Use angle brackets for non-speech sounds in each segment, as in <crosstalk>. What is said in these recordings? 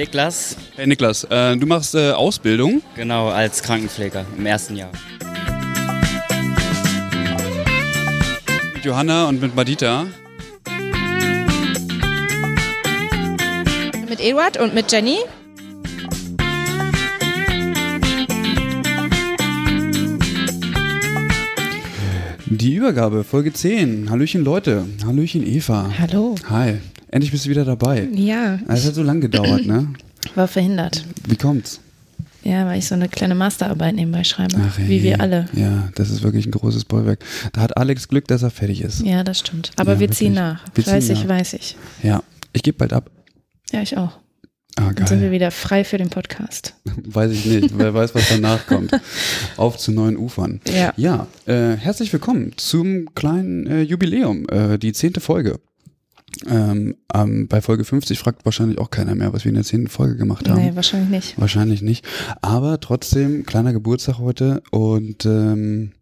Niklas, Hey Niklas, äh, du machst äh, Ausbildung. genau, als Krankenpfleger im ersten Jahr. Mit Johanna und mit Madita. Mit Eduard und mit Jenny. Die Übergabe, Folge 10. Hallöchen Leute. Hallöchen Eva. Hallo. Hi. Endlich bist du wieder dabei. Ja, Es hat so lange gedauert, ne? <clears throat> war verhindert. Wie kommt's? Ja, weil ich so eine kleine Masterarbeit nebenbei schreibe. Ach, wie ey. wir alle. Ja, das ist wirklich ein großes Bollwerk. Da hat Alex Glück, dass er fertig ist. Ja, das stimmt. Aber Ja, wir ziehen wirklich. nach. Wir ziehen Fleißig, nach. weiß ich. Ja, ich gebe bald ab. Ja, ich auch. Ah, Dann sind wir geil. wieder frei für den Podcast. <laughs> Weiß ich nicht. Wer weiß, was danach kommt. <laughs> Auf zu neuen Ufern. Ja. Ja, äh, herzlich willkommen zum kleinen äh, Jubiläum, äh, die zehnte Folge. Ähm, ähm, bei Folge 50 fragt wahrscheinlich auch keiner mehr, was wir in der zehnten Folge gemacht haben. Nee, wahrscheinlich nicht. Wahrscheinlich nicht. Aber trotzdem, kleiner Geburtstag heute und ähm,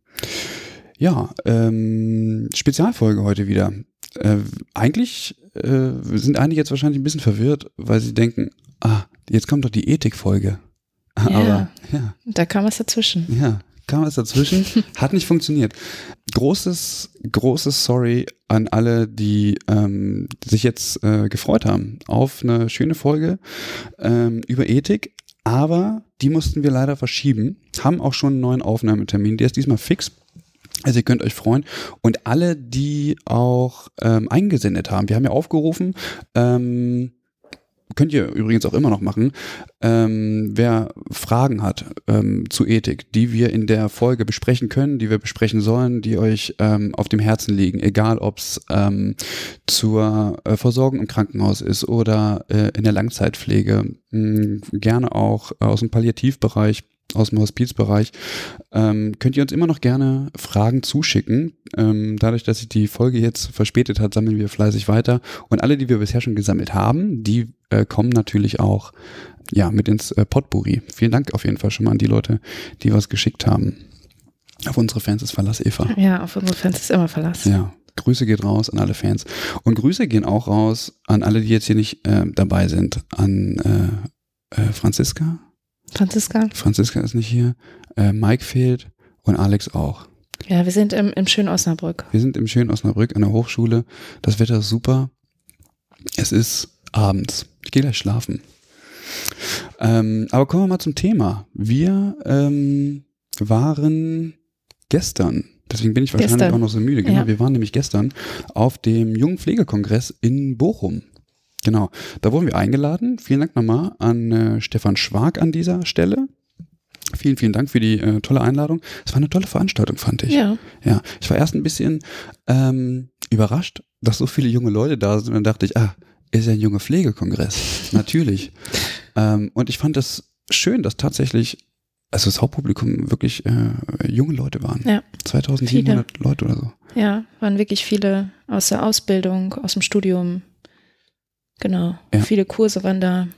ja, ähm, Spezialfolge heute wieder. Äh, eigentlich äh, sind einige jetzt wahrscheinlich ein bisschen verwirrt, weil sie denken, ah, jetzt kommt doch die Ethikfolge. Aber ja, Da kam was dazwischen. ja, kam was dazwischen, <laughs> hat nicht funktioniert. Großes, großes Sorry an alle, die ähm, sich jetzt äh, gefreut haben auf eine schöne Folge ähm, über Ethik, aber die mussten wir leider verschieben, haben auch schon einen neuen Aufnahmetermin, der ist diesmal fix. Also ihr könnt euch freuen. Und alle, die auch ähm, eingesendet haben, wir haben ja aufgerufen, ähm, könnt ihr übrigens auch immer noch machen, ähm, wer Fragen hat ähm, zu Ethik, die wir in der Folge besprechen können, die wir besprechen sollen, die euch ähm, auf dem Herzen liegen, egal ob es ähm, zur äh, Versorgung im Krankenhaus ist oder äh, in der Langzeitpflege, mh, gerne auch aus dem Palliativbereich aus dem Hospizbereich, ähm, könnt ihr uns immer noch gerne Fragen zuschicken. Ähm, dadurch, dass sich die Folge jetzt verspätet hat, sammeln wir fleißig weiter. Und alle, die wir bisher schon gesammelt haben, die äh, kommen natürlich auch ja, mit ins äh, Potpourri. Vielen Dank auf jeden Fall schon mal an die Leute, die was geschickt haben. Auf unsere Fans ist Verlass, Eva. Ja, auf unsere Fans ist immer Verlass. Ja, Grüße geht raus an alle Fans. Und Grüße gehen auch raus an alle, die jetzt hier nicht äh, dabei sind. An äh, äh, Franziska. Franziska? Franziska ist nicht hier. Äh, Mike fehlt und Alex auch. Ja, wir sind im, im schönen Osnabrück. Wir sind im schönen Osnabrück an der Hochschule. Das Wetter ist super. Es ist abends. Ich gehe gleich schlafen. Ähm, aber kommen wir mal zum Thema. Wir ähm, waren gestern, deswegen bin ich wahrscheinlich Gestern. auch noch so müde, genau, Ja. wir waren nämlich gestern auf dem Jungen Pflegekongress in Bochum. Genau, da wurden wir eingeladen. Vielen Dank nochmal an äh, Stefan Schwag an dieser Stelle. Vielen, vielen Dank für die äh, tolle Einladung. Es war eine tolle Veranstaltung, fand ich. Ja. Ja, ich war erst ein bisschen ähm, überrascht, dass so viele junge Leute da sind. Und dann dachte ich, ah, ist ja ein junge Pflegekongress. <laughs> Natürlich. Ähm, und ich fand es schön, dass tatsächlich, also das Hauptpublikum wirklich äh, junge Leute waren. Ja. 2700 Leute oder so. Ja, waren wirklich viele aus der Ausbildung, aus dem Studium. Genau. Ja. Viele Kurse waren da.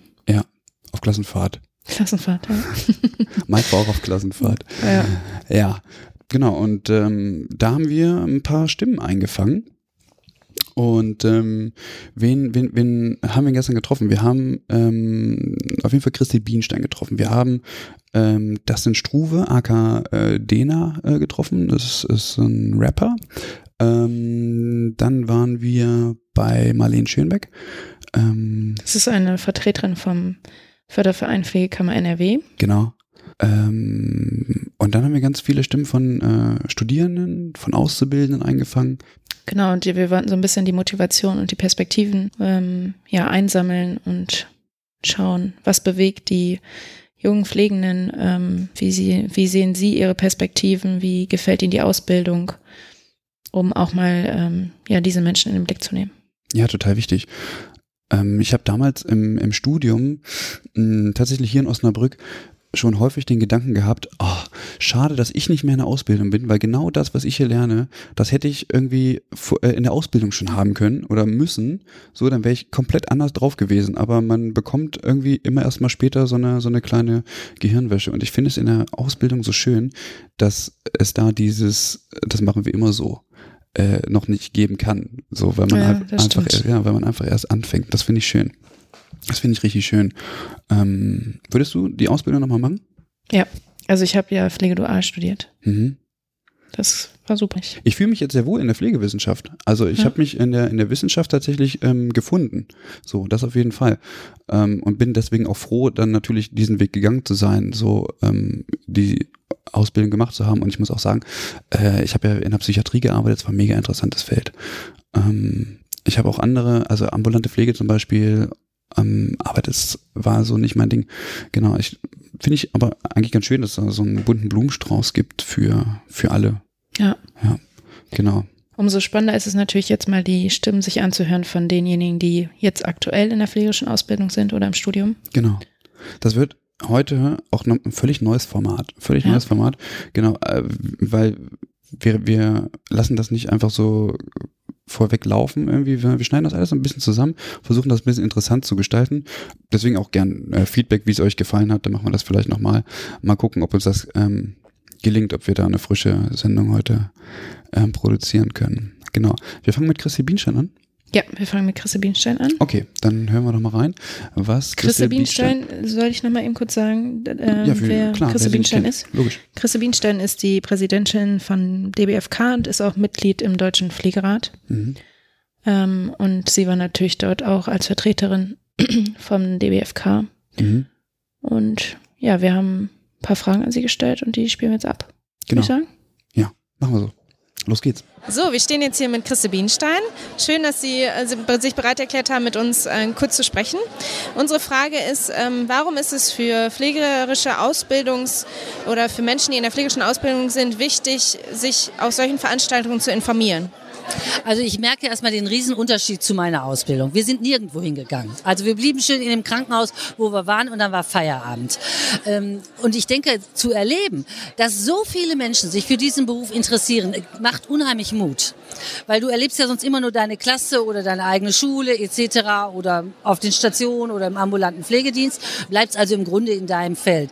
Auf Klassenfahrt. Klassenfahrt, ja. <laughs> Mike war auch auf Klassenfahrt. ja. Ja, genau. Und ähm, da haben wir ein paar Stimmen eingefangen. Und ähm, wen, wen, wen haben wir gestern getroffen? Wir haben ähm, auf jeden Fall Christi Bienstein getroffen. Wir haben ähm, Dustin Struve, aka äh, Dena, äh, getroffen. Das ist ein Rapper. Ähm, dann waren wir bei Marlene Schönbeck. Ähm, Das ist eine Vertreterin vom Förderverein Pflegekammer NRW. genau. Ähm, und dann haben wir ganz viele Stimmen von äh, Studierenden, von Auszubildenden eingefangen. Genau, und wir wollten so ein bisschen die Motivation und die Perspektiven ähm, ja einsammeln und schauen, was bewegt die jungen Pflegenden, ähm, wie, sie, wie sehen sie ihre Perspektiven, wie gefällt ihnen die Ausbildung, um auch mal ähm, ja, diese Menschen in den Blick zu nehmen. Ja, total wichtig. Ähm, ich habe damals im, im Studium mh, tatsächlich hier in Osnabrück schon häufig den Gedanken gehabt, oh, schade, dass ich nicht mehr in der Ausbildung bin, weil genau das, was ich hier lerne, das hätte ich irgendwie äh, in der Ausbildung schon haben können oder müssen. So, dann wäre ich komplett anders drauf gewesen. Aber man bekommt irgendwie immer erst mal später so eine, so eine kleine Gehirnwäsche. Und ich finde es in der Ausbildung so schön, dass es da dieses, das machen wir immer so. Äh, noch nicht geben kann, so weil man Ja, halt einfach, stimmt. ja, weil man einfach erst anfängt. Das finde ich schön. Das finde ich richtig schön. Ähm, würdest du die Ausbildung nochmal machen? Ja, also ich habe ja Pflegedual studiert. Mhm. Das war super. Ich fühle mich jetzt sehr wohl in der Pflegewissenschaft. Also ich Ja. habe mich in der, in der Wissenschaft tatsächlich ähm, gefunden. So, das auf jeden Fall. Ähm, und bin deswegen auch froh, dann natürlich diesen Weg gegangen zu sein, so ähm, die Ausbildung gemacht zu haben. Und ich muss auch sagen, äh, ich habe ja in der Psychiatrie gearbeitet, es war ein mega interessantes Feld. Ähm, ich habe auch andere, also ambulante Pflege zum Beispiel, ähm, aber das war so nicht mein Ding. Genau, ich finde ich aber eigentlich ganz schön, dass es da so einen bunten Blumenstrauß gibt für, für alle. Ja. Ja, genau. Umso spannender ist es natürlich jetzt mal die Stimmen sich anzuhören von denjenigen, die jetzt aktuell in der pflegerischen Ausbildung sind oder im Studium. Genau. Das wird heute auch noch ein völlig neues Format. Völlig Ja. neues Format. Genau, äh, weil wir, wir lassen das nicht einfach so vorweg laufen irgendwie. Wir, schneiden das alles ein bisschen zusammen, versuchen das ein bisschen interessant zu gestalten. Deswegen auch gern äh, Feedback, wie es euch gefallen hat. Dann machen wir das vielleicht nochmal. Mal gucken, ob uns das ähm, gelingt, ob wir da eine frische Sendung heute ähm, produzieren können. Genau. Wir fangen mit Chrissy Bienstein an. Ja, wir fangen mit Chrisse Bienstein an. Okay, dann hören wir doch mal rein, was Chrisse Bienstein, soll ich nochmal eben kurz sagen, äh, ja, für, wer klar, Chrisse wer Bienstein kennt. ist? Logisch. Chrisse Bienstein ist die Präsidentin von DBFK und ist auch Mitglied im Deutschen Pflegerat. Mhm. Ähm, und sie war natürlich dort auch als Vertreterin <clears throat> vom DBFK. Mhm. Und ja, wir haben ein paar Fragen an sie gestellt und die spielen wir jetzt ab. Genau. Würde ich sagen? Machen wir so. Los geht's. So, wir stehen jetzt hier mit Christe Bienstein. Schön, dass Sie äh, sich bereit erklärt haben, mit uns äh, kurz zu sprechen. Unsere Frage ist, ähm, warum ist es für pflegerische Ausbildungs- oder für Menschen, die in der pflegerischen Ausbildung sind, wichtig, sich auf solchen Veranstaltungen zu informieren? Also ich merke erstmal den Riesenunterschied zu meiner Ausbildung. Wir sind nirgendwo hingegangen. Also wir blieben schön in dem Krankenhaus, wo wir waren und dann war Feierabend. Ähm, und ich denke, zu erleben, dass so viele Menschen sich für diesen Beruf interessieren, macht unheimlich Mut. Weil du erlebst ja sonst immer nur deine Klasse oder deine eigene Schule etc. oder auf den Stationen oder im ambulanten Pflegedienst, bleibst also im Grunde in deinem Feld.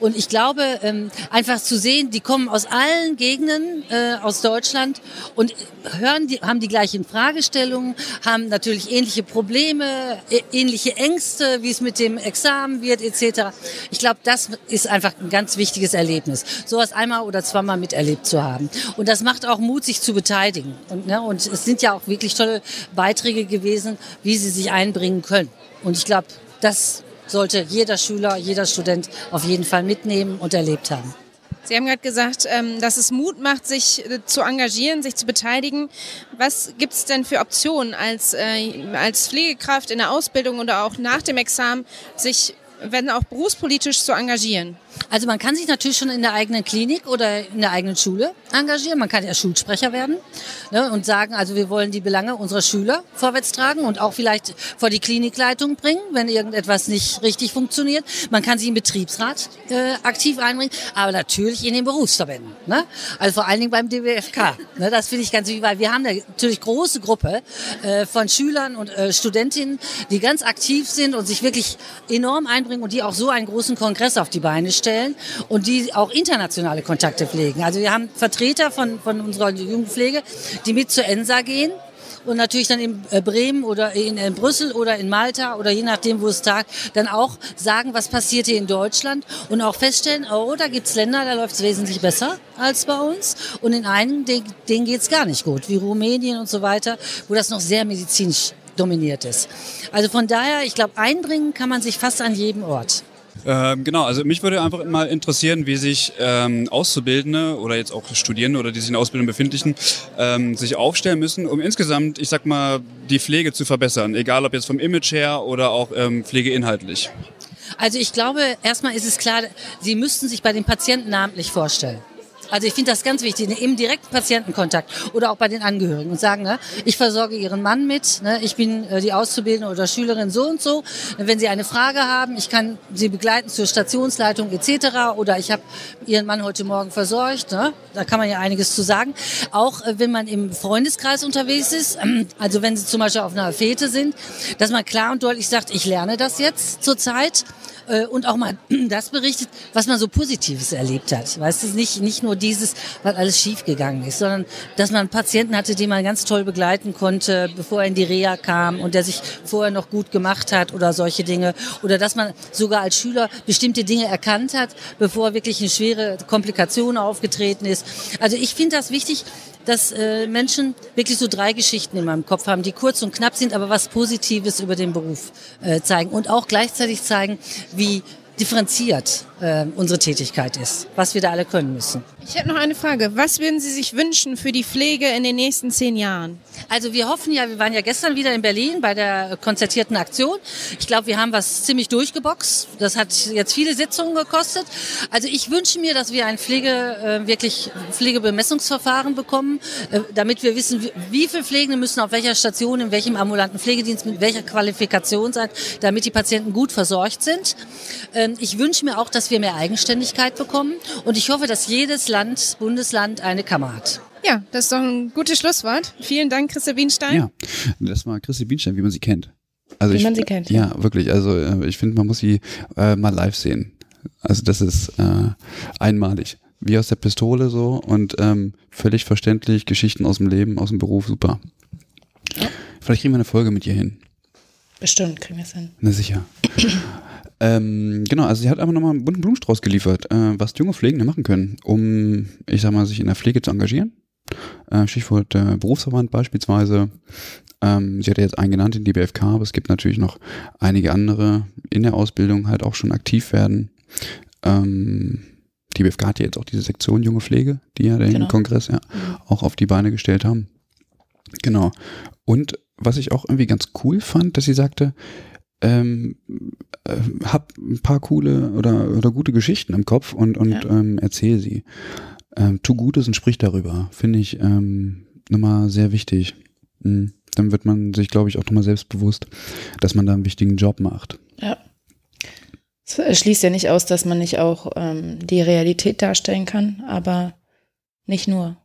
Und ich glaube, ähm, einfach zu sehen, die kommen aus allen Gegenden äh, aus Deutschland und hören, die, haben die gleichen Fragestellungen, haben natürlich ähnliche Probleme, ähnliche Ängste, wie es mit dem Examen wird etc. Ich glaube, das ist einfach ein ganz wichtiges Erlebnis, sowas einmal oder zweimal miterlebt zu haben. Und das macht auch Mut, sich zu beteiligen. Und, ne, und es sind ja auch wirklich tolle Beiträge gewesen, wie sie sich einbringen können. Und ich glaube, das sollte jeder Schüler, jeder Student auf jeden Fall mitnehmen und erlebt haben. Sie haben gerade gesagt, ähm, dass es Mut macht, sich äh, zu engagieren, sich zu beteiligen. Was gibt es denn für Optionen als, äh, als Pflegekraft in der Ausbildung oder auch nach dem Examen, sich wenn auch berufspolitisch zu engagieren? Also man kann sich natürlich schon in der eigenen Klinik oder in der eigenen Schule engagieren. Man kann ja Schulsprecher werden ne, und sagen, also wir wollen die Belange unserer Schüler vorwärts tragen und auch vielleicht vor die Klinikleitung bringen, wenn irgendetwas nicht richtig funktioniert. Man kann sich im Betriebsrat äh, aktiv einbringen, aber natürlich in den Berufsverbänden. Ne? Also vor allen Dingen beim DBFK. Ne, das finde ich ganz wichtig, weil wir haben eine natürlich große Gruppe äh, von Schülern und äh, Studentinnen, die ganz aktiv sind und sich wirklich enorm einbringen und die auch so einen großen Kongress auf die Beine stellen und die auch internationale Kontakte pflegen. Also wir haben Vertreter von, von unserer Jugendpflege, die mit zur ENSA gehen und natürlich dann in äh, Bremen oder in, in Brüssel oder in Malta oder je nachdem, wo es tagt, dann auch sagen, was passiert hier in Deutschland und auch feststellen, oh, da gibt's Länder, da läuft's wesentlich besser als bei uns und in einigen, denen, denen geht's gar nicht gut, wie Rumänien und so weiter, wo das noch sehr medizinisch dominiert ist. Also von daher, ich glaube, einbringen kann man sich fast an jedem Ort. Ähm, genau, also mich würde einfach mal interessieren, wie sich ähm, Auszubildende oder jetzt auch Studierende oder die sich in Ausbildung befindlichen, ähm, sich aufstellen müssen, um insgesamt, ich sag mal, die Pflege zu verbessern, egal ob jetzt vom Image her oder auch ähm, pflegeinhaltlich. Also ich glaube, erstmal ist es klar, Sie müssten sich bei den Patienten namentlich vorstellen. Also ich finde das ganz wichtig, im direkten Patientenkontakt oder auch bei den Angehörigen und sagen, ne, ich versorge Ihren Mann mit, ne, ich bin äh, die Auszubildende oder Schülerin so und so. Wenn Sie eine Frage haben, ich kann Sie begleiten zur Stationsleitung etc. Oder ich habe Ihren Mann heute Morgen versorgt. Ne? Da kann man ja einiges zu sagen. Auch äh, wenn man im Freundeskreis unterwegs ist, <clears throat> also wenn Sie zum Beispiel auf einer Fete sind, dass man klar und deutlich sagt, ich lerne das jetzt zurzeit äh, und auch mal <clears throat> das berichtet, was man so Positives erlebt hat. Weißt du, nicht, nicht nur dieses, was alles schiefgegangen ist, sondern dass man Patienten hatte, den man ganz toll begleiten konnte, bevor er in die Reha kam und der sich vorher noch gut gemacht hat oder solche Dinge. Oder dass man sogar als Schüler bestimmte Dinge erkannt hat, bevor wirklich eine schwere Komplikation aufgetreten ist. Also ich finde das wichtig, dass äh, Menschen wirklich so drei Geschichten in meinem Kopf haben, die kurz und knapp sind, aber was Positives über den Beruf äh, zeigen und auch gleichzeitig zeigen, wie differenziert äh, unsere Tätigkeit ist, was wir da alle können müssen. Ich hätte noch eine Frage. Was würden Sie sich wünschen für die Pflege in den nächsten zehn Jahren? Also wir hoffen ja, wir waren ja gestern wieder in Berlin bei der konzertierten Aktion. Ich glaube, wir haben was ziemlich durchgeboxt. Das hat jetzt viele Sitzungen gekostet. Also ich wünsche mir, dass wir ein Pflege, äh, wirklich Pflegebemessungsverfahren bekommen, äh, damit wir wissen, wie, viele Pflegende müssen auf welcher Station, in welchem ambulanten Pflegedienst, mit welcher Qualifikation sein, damit die Patienten gut versorgt sind. Ähm, ich wünsche mir auch, dass wir mehr Eigenständigkeit bekommen und ich hoffe, dass jedes Land, Bundesland eine Kammer hat. Ja, das ist doch ein gutes Schlusswort. Vielen Dank, Christa Bienstein. Ja, das war Christi Bienstein, wie man sie kennt. Also Wie ich, man sie kennt, Ja, wirklich. Also äh, ich finde, man muss sie äh, mal live sehen. Also das ist äh, einmalig. Wie aus der Pistole so und ähm, völlig verständlich, Geschichten aus dem Leben, aus dem Beruf, super. Vielleicht kriegen wir eine Folge mit ihr hin. Bestimmt kriegen wir es hin. Na sicher. Ähm, genau, also sie hat einfach nochmal einen bunten Blumenstrauß geliefert, äh, was junge Pflegende machen können, um, ich sag mal, sich in der Pflege zu engagieren. Äh, Stichwort äh, Berufsverband beispielsweise. Ähm, sie hat ja jetzt einen genannt, den DBFK, aber es gibt natürlich noch einige andere in der Ausbildung halt auch schon aktiv werden. Ähm, die BFK hat ja jetzt auch diese Sektion Junge Pflege, die ja den Genau. Kongress ja auch auf die Beine gestellt haben. Genau. Und was ich auch irgendwie ganz cool fand, dass sie sagte, ähm, äh, hab ein paar coole oder, oder gute Geschichten im Kopf und, und Ja. ähm, erzähl sie. Ähm, tu Gutes und sprich darüber. Finde ich ähm, nochmal sehr wichtig. Mhm. Dann wird man sich, glaube ich, auch nochmal selbstbewusst, dass man da einen wichtigen Job macht. Ja. Es schließt ja nicht aus, dass man nicht auch ähm, die Realität darstellen kann, aber nicht nur.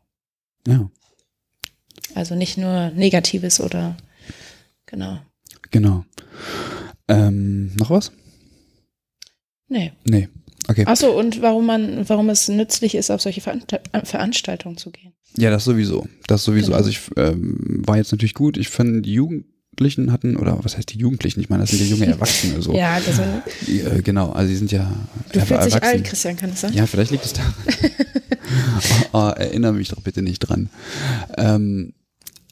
Ja, Also nicht nur Negatives oder genau. genau. Ähm, noch was? Nee. Nee. Okay. Achso, und warum man, warum es nützlich ist, auf solche äh, Veranstaltungen zu gehen. Ja, das sowieso. Das sowieso. Genau. Also ich ähm, war jetzt natürlich gut. Ich fand die Jugendlichen hatten, oder was heißt die Jugendlichen? Ich meine, das sind ja junge <laughs> Erwachsene. So. Ja, also, Die, äh, genau, also die sind ja du fühlst dich alt, Christian, kann das sein? Ja, vielleicht liegt es daran. oh, <laughs> <laughs> oh, erinnere mich doch bitte nicht dran. Ähm,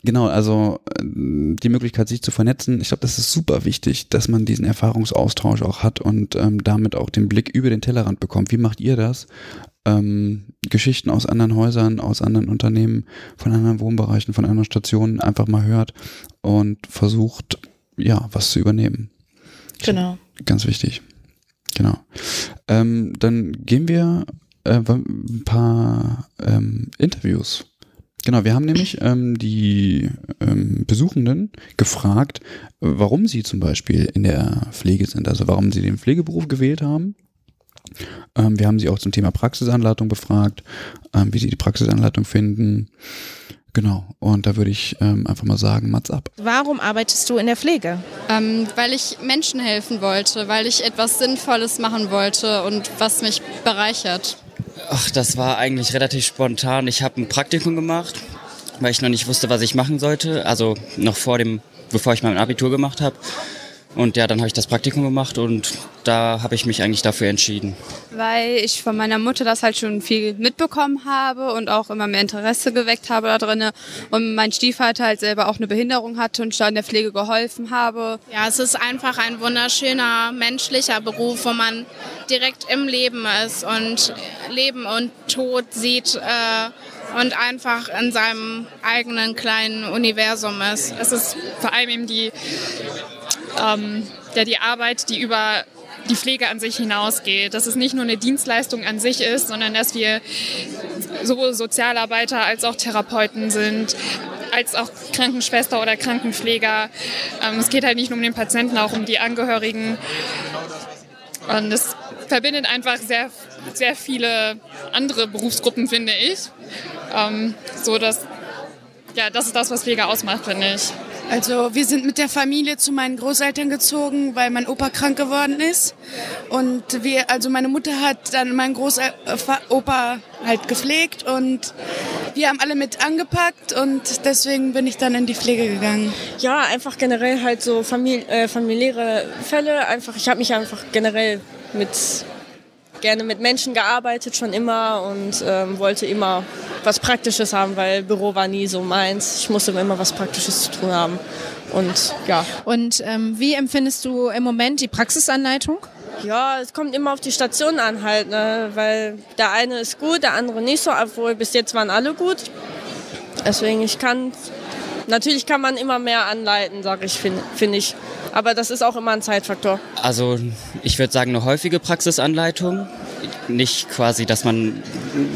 genau, also äh, die Möglichkeit, sich zu vernetzen, ich glaube, das ist super wichtig, dass man diesen Erfahrungsaustausch auch hat und ähm, damit auch den Blick über den Tellerrand bekommt. Wie macht ihr das? Ähm, Geschichten aus anderen Häusern, aus anderen Unternehmen, von anderen Wohnbereichen, von anderen Stationen einfach mal hört und versucht, ja, was zu übernehmen. Genau. Ganz wichtig. Genau. Ähm, dann gehen wir äh, ein paar ähm, Interviews. Genau, wir haben nämlich ähm, die ähm, Besuchenden gefragt, warum sie zum Beispiel in der Pflege sind, also warum sie den Pflegeberuf gewählt haben. Ähm, wir haben sie auch zum Thema Praxisanleitung befragt, ähm, wie sie die Praxisanleitung finden. Genau, und da würde ich ähm, einfach mal sagen, Mats ab. Warum arbeitest du in der Pflege? Ähm, weil ich Menschen helfen wollte, weil ich etwas Sinnvolles machen wollte und was mich bereichert. Ach, das war eigentlich relativ spontan. Ich habe ein Praktikum gemacht, weil ich noch nicht wusste, was ich machen sollte. Also noch vor dem, bevor ich mein Abitur gemacht habe. Und ja, dann habe ich das Praktikum gemacht und da habe ich mich eigentlich dafür entschieden. Weil ich von meiner Mutter das halt schon viel mitbekommen habe und auch immer mehr Interesse geweckt habe da drin. Und mein Stiefvater halt selber auch eine Behinderung hatte und da in der Pflege geholfen habe. Ja, es ist einfach ein wunderschöner menschlicher Beruf, wo man direkt im Leben ist und Leben und Tod sieht. Äh, und einfach in seinem eigenen kleinen Universum ist. Es ist vor allem eben die ähm, ja, die Arbeit, die über die Pflege an sich hinausgeht. Dass es nicht nur eine Dienstleistung an sich ist, sondern dass wir sowohl Sozialarbeiter als auch Therapeuten sind, als auch Krankenschwester oder Krankenpfleger. Ähm, es geht halt nicht nur um den Patienten, auch um die Angehörigen. Und es verbindet einfach sehr, sehr viele andere Berufsgruppen, finde ich. Ähm, so dass, ja, das ist das, was Pflege ausmacht, finde ich. Also wir sind mit der Familie zu meinen Großeltern gezogen, weil mein Opa krank geworden ist. Und wir, also meine Mutter hat dann meinen Großopa halt gepflegt und wir haben alle mit angepackt und deswegen bin ich dann in die Pflege gegangen. Ja, einfach generell halt so famili äh, familiäre Fälle. Einfach, ich habe mich einfach generell mit gerne mit Menschen gearbeitet schon immer und ähm, wollte immer was Praktisches haben, weil Büro war nie so meins. Ich musste immer was Praktisches zu tun haben. Und ja. Und ähm, wie empfindest du im Moment die Praxisanleitung? Ja, es kommt immer auf die Station an halt, ne? weil der eine ist gut, der andere nicht so, obwohl bis jetzt waren alle gut. Deswegen, ich kann, natürlich kann man immer mehr anleiten, sage ich, finde find ich. Aber das ist auch immer ein Zeitfaktor. Also ich würde sagen, eine häufige Praxisanleitung. Nicht quasi, dass man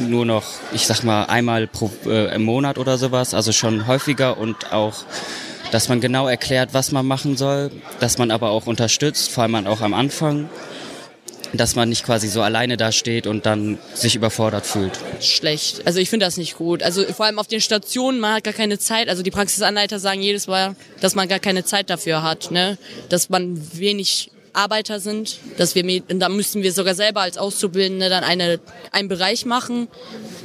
nur noch, ich sag mal, einmal pro, äh, im Monat oder sowas, also schon häufiger und auch, dass man genau erklärt, was man machen soll, dass man aber auch unterstützt, vor allem auch am Anfang dass man nicht quasi so alleine da steht und dann sich überfordert fühlt. Schlecht. Also ich finde das nicht gut. Also vor allem auf den Stationen, man hat gar keine Zeit. Also die Praxisanleiter sagen jedes Mal, dass man gar keine Zeit dafür hat. Ne? Dass man wenig Arbeiter sind, dass wir, da müssten wir sogar selber als Auszubildende dann eine, einen Bereich machen.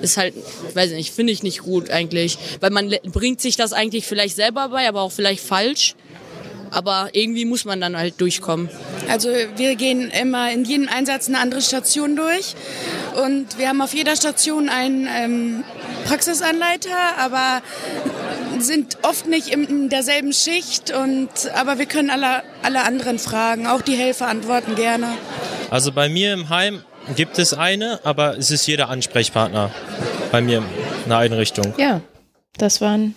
Ist halt, weiß ich nicht, finde ich nicht gut eigentlich. Weil man bringt sich das eigentlich vielleicht selber bei, aber auch vielleicht falsch. Aber irgendwie muss man dann halt durchkommen. Also wir gehen immer in jedem Einsatz eine andere Station durch und wir haben auf jeder Station einen ähm, Praxisanleiter, aber sind oft nicht in derselben Schicht und aber wir können alle, alle anderen fragen, auch die Helfer antworten gerne. Also bei mir im Heim gibt es eine, aber es ist jeder Ansprechpartner bei mir in der Einrichtung. Ja, das waren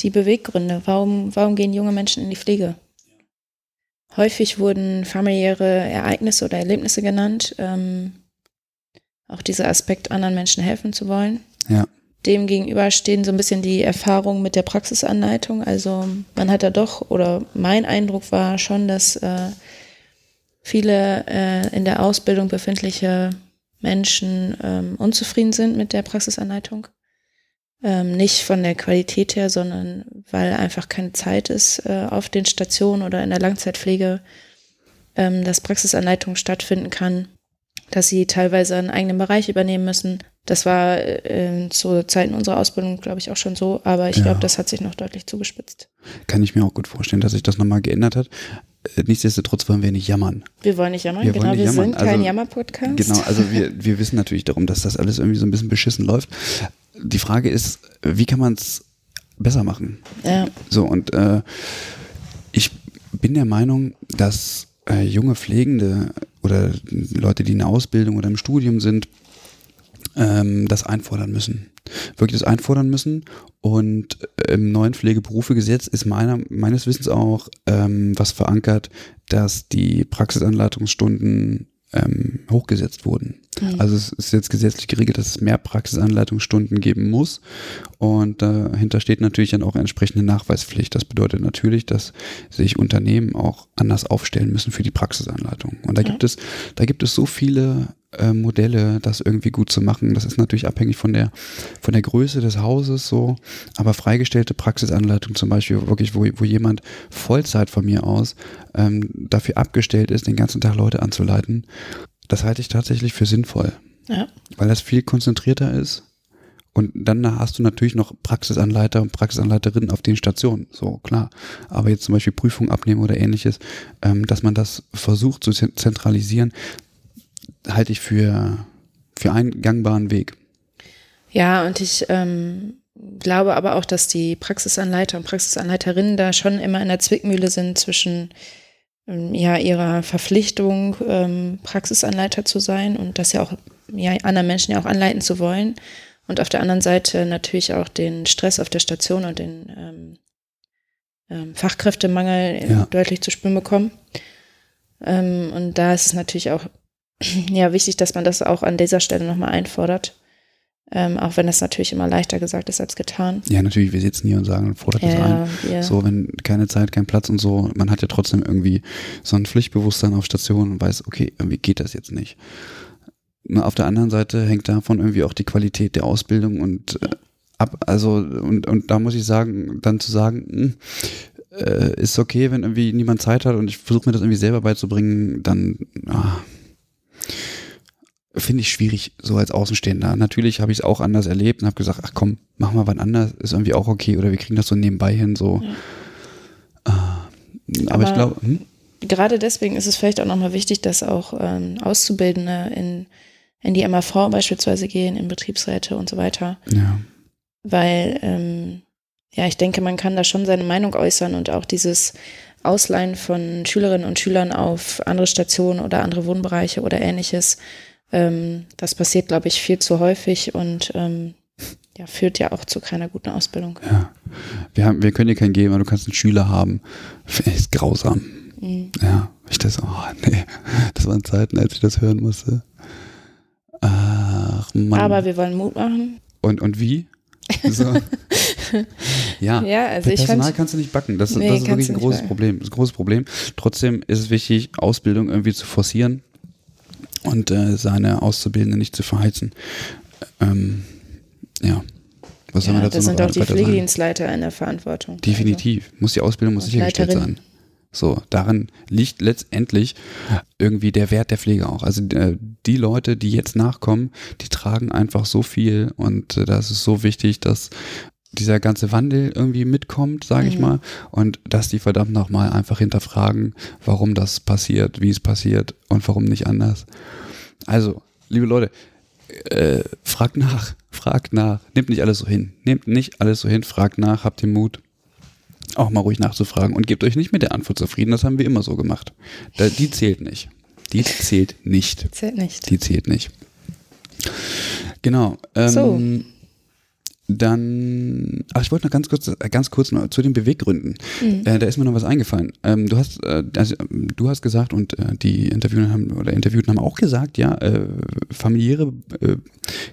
die Beweggründe. Warum, warum gehen junge Menschen in die Pflege? Häufig wurden familiäre Ereignisse oder Erlebnisse genannt. Ähm, auch dieser Aspekt, anderen Menschen helfen zu wollen. Ja. Dem gegenüber stehen so ein bisschen die Erfahrungen mit der Praxisanleitung. Also man hat da doch, oder mein Eindruck war schon, dass äh, viele äh, in der Ausbildung befindliche Menschen ähm, unzufrieden sind mit der Praxisanleitung. Ähm, nicht von der Qualität her, sondern weil einfach keine Zeit ist äh, auf den Stationen oder in der Langzeitpflege, ähm, dass Praxisanleitung stattfinden kann, dass sie teilweise einen eigenen Bereich übernehmen müssen. Das war äh, zu Zeiten unserer Ausbildung, glaube ich, auch schon so, aber ich ja. glaube, das hat sich noch deutlich zugespitzt. Kann ich mir auch gut vorstellen, dass sich das nochmal geändert hat. Äh, nichtsdestotrotz wollen wir nicht jammern. Wir wollen nicht jammern, wir genau, wir jammern. sind kein also, Jammer-Podcast. Genau, also wir, wir wissen natürlich darum, dass das alles irgendwie so ein bisschen beschissen läuft die Frage ist, wie kann man es besser machen? Ja. So, und äh, ich bin der Meinung, dass äh, junge Pflegende oder Leute, die in der Ausbildung oder im Studium sind, ähm, das einfordern müssen. Wirklich das einfordern müssen. Und im neuen Pflegeberufegesetz ist meiner, meines Wissens auch ähm, was verankert, dass die Praxisanleitungsstunden ähm, hochgesetzt wurden. Mhm. Also es ist jetzt gesetzlich geregelt, dass es mehr Praxisanleitungsstunden geben muss. Und dahinter steht natürlich dann auch entsprechende Nachweispflicht. Das bedeutet natürlich, dass sich Unternehmen auch anders aufstellen müssen für die Praxisanleitung. Und da mhm. gibt es, da gibt es so viele äh, Modelle, das irgendwie gut zu machen. Das ist natürlich abhängig von der, von der Größe des Hauses so. Aber freigestellte Praxisanleitung zum Beispiel, wirklich, wo, wo jemand Vollzeit von mir aus ähm, dafür abgestellt ist, den ganzen Tag Leute anzuleiten, das halte ich tatsächlich für sinnvoll. Ja. Weil das viel konzentrierter ist Und dann hast du natürlich noch Praxisanleiter und Praxisanleiterinnen auf den Stationen, so klar. Aber jetzt zum Beispiel Prüfungen abnehmen oder ähnliches, ähm, dass man das versucht zu zent- zentralisieren, halte ich für, für einen gangbaren Weg. Ja, und ich ähm, glaube aber auch, dass die Praxisanleiter und Praxisanleiterinnen da schon immer in der Zwickmühle sind zwischen ähm, ja, ihrer Verpflichtung, ähm, Praxisanleiter zu sein und das ja auch ja, anderen Menschen ja auch anleiten zu wollen. Und auf der anderen Seite natürlich auch den Stress auf der Station und den ähm, ähm, Fachkräftemangel äh, Ja. deutlich zu spüren bekommen. Ähm, und da ist es natürlich auch ja, wichtig, dass man das auch an dieser Stelle nochmal einfordert. Ähm, auch wenn das natürlich immer leichter gesagt ist als getan. Ja, natürlich, wir sitzen hier und sagen, fordert das Ja, ein. ja. So, wenn keine Zeit, kein Platz und so, man hat ja trotzdem irgendwie so ein Pflichtbewusstsein auf Station und weiß, okay, irgendwie geht das jetzt nicht. Na, Auf der anderen Seite hängt davon irgendwie auch die Qualität der Ausbildung und äh, ab, also, und, und da muss ich sagen, dann zu sagen, hm, äh, ist okay, wenn irgendwie niemand Zeit hat und ich versuche mir das irgendwie selber beizubringen, dann ah, finde ich schwierig, so als Außenstehender. Natürlich habe ich es auch anders erlebt und habe gesagt, ach komm, mach mal wann anders, ist irgendwie auch okay oder wir kriegen das so nebenbei hin, so. Ah, aber, ich glaube, hm? gerade deswegen ist es vielleicht auch nochmal wichtig, dass auch ähm, Auszubildende in, in die MAV beispielsweise gehen, in Betriebsräte und so weiter. ja. Weil, ähm, ja, ich denke, man kann da schon seine Meinung äußern und auch dieses Ausleihen von Schülerinnen und Schülern auf andere Stationen oder andere Wohnbereiche oder ähnliches, ähm, das passiert, glaube ich, viel zu häufig und ähm, ja, führt ja auch zu keiner guten Ausbildung. Wir, haben, wir können dir keinen geben, aber du kannst einen Schüler haben. <laughs> Ist grausam. Mhm. Ja, ich das, oh nee, das waren Zeiten, als ich das hören musste. Ach, Mann. Aber wir wollen Mut machen. und, und wie? So. <laughs> ja, Ja, also ich Personal kannst du nicht backen. Das, Nee, das ist wirklich ein großes backen. Problem. Das ist ein großes Problem. Trotzdem ist es wichtig, Ausbildung irgendwie zu forcieren und äh, seine Auszubildenden nicht zu verheizen. Ähm, ja. Was soll man Ja, dazu da noch sind auch die? Pflegedienstleiter in der Verantwortung. Definitiv. Muss die Ausbildung muss sichergestellt sein. So, darin liegt letztendlich irgendwie der Wert der Pflege auch. Also äh, die Leute, die jetzt nachkommen, die tragen einfach so viel und äh, das ist so wichtig, dass dieser ganze Wandel irgendwie mitkommt, sage ich Mhm. mal, und dass die verdammt nochmal einfach hinterfragen, warum das passiert, wie es passiert und warum nicht anders. Also, liebe Leute, äh, fragt nach, fragt nach, nehmt nicht alles so hin, nehmt nicht alles so hin, fragt nach, habt den Mut, auch mal ruhig nachzufragen und gebt euch nicht mit der Antwort zufrieden, das haben wir immer so gemacht. Da, die zählt nicht. Die zählt nicht. Zählt nicht. Die zählt nicht. Genau. Ähm, So. Dann, ach, ich wollte noch ganz kurz, äh, ganz kurz noch zu den Beweggründen. Mhm. Äh, da ist mir noch was eingefallen. Ähm, du hast, äh, also, du hast gesagt und äh, die Interviewer haben oder Interviewten haben auch gesagt, ja, äh, familiäre äh,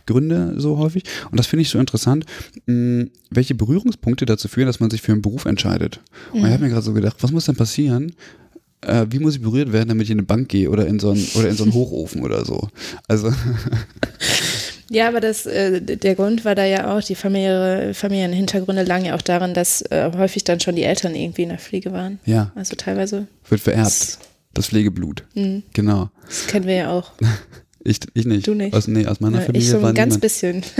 Gründe so häufig. Und das finde ich so interessant, mh, welche Berührungspunkte dazu führen, dass man sich für einen Beruf entscheidet. Und ich Mhm. habe mir gerade so gedacht, was muss denn passieren? Wie muss ich berührt werden, damit ich in eine Bank gehe oder in so einen, oder in so einen Hochofen oder so? Also <laughs> Ja, aber das, äh, der Grund war da ja auch, die familiäre, Familienhintergründe lagen ja auch daran, dass äh, häufig dann schon die Eltern irgendwie in der Pflege waren. Ja. Also teilweise. wird vererbt. Das Pflegeblut. Mhm. Genau. Das kennen wir ja auch. <laughs> Ich, ich nicht. Du nicht. Aus, nee, aus meiner Ja, Familie ich so ein ganz niemand. bisschen. <laughs>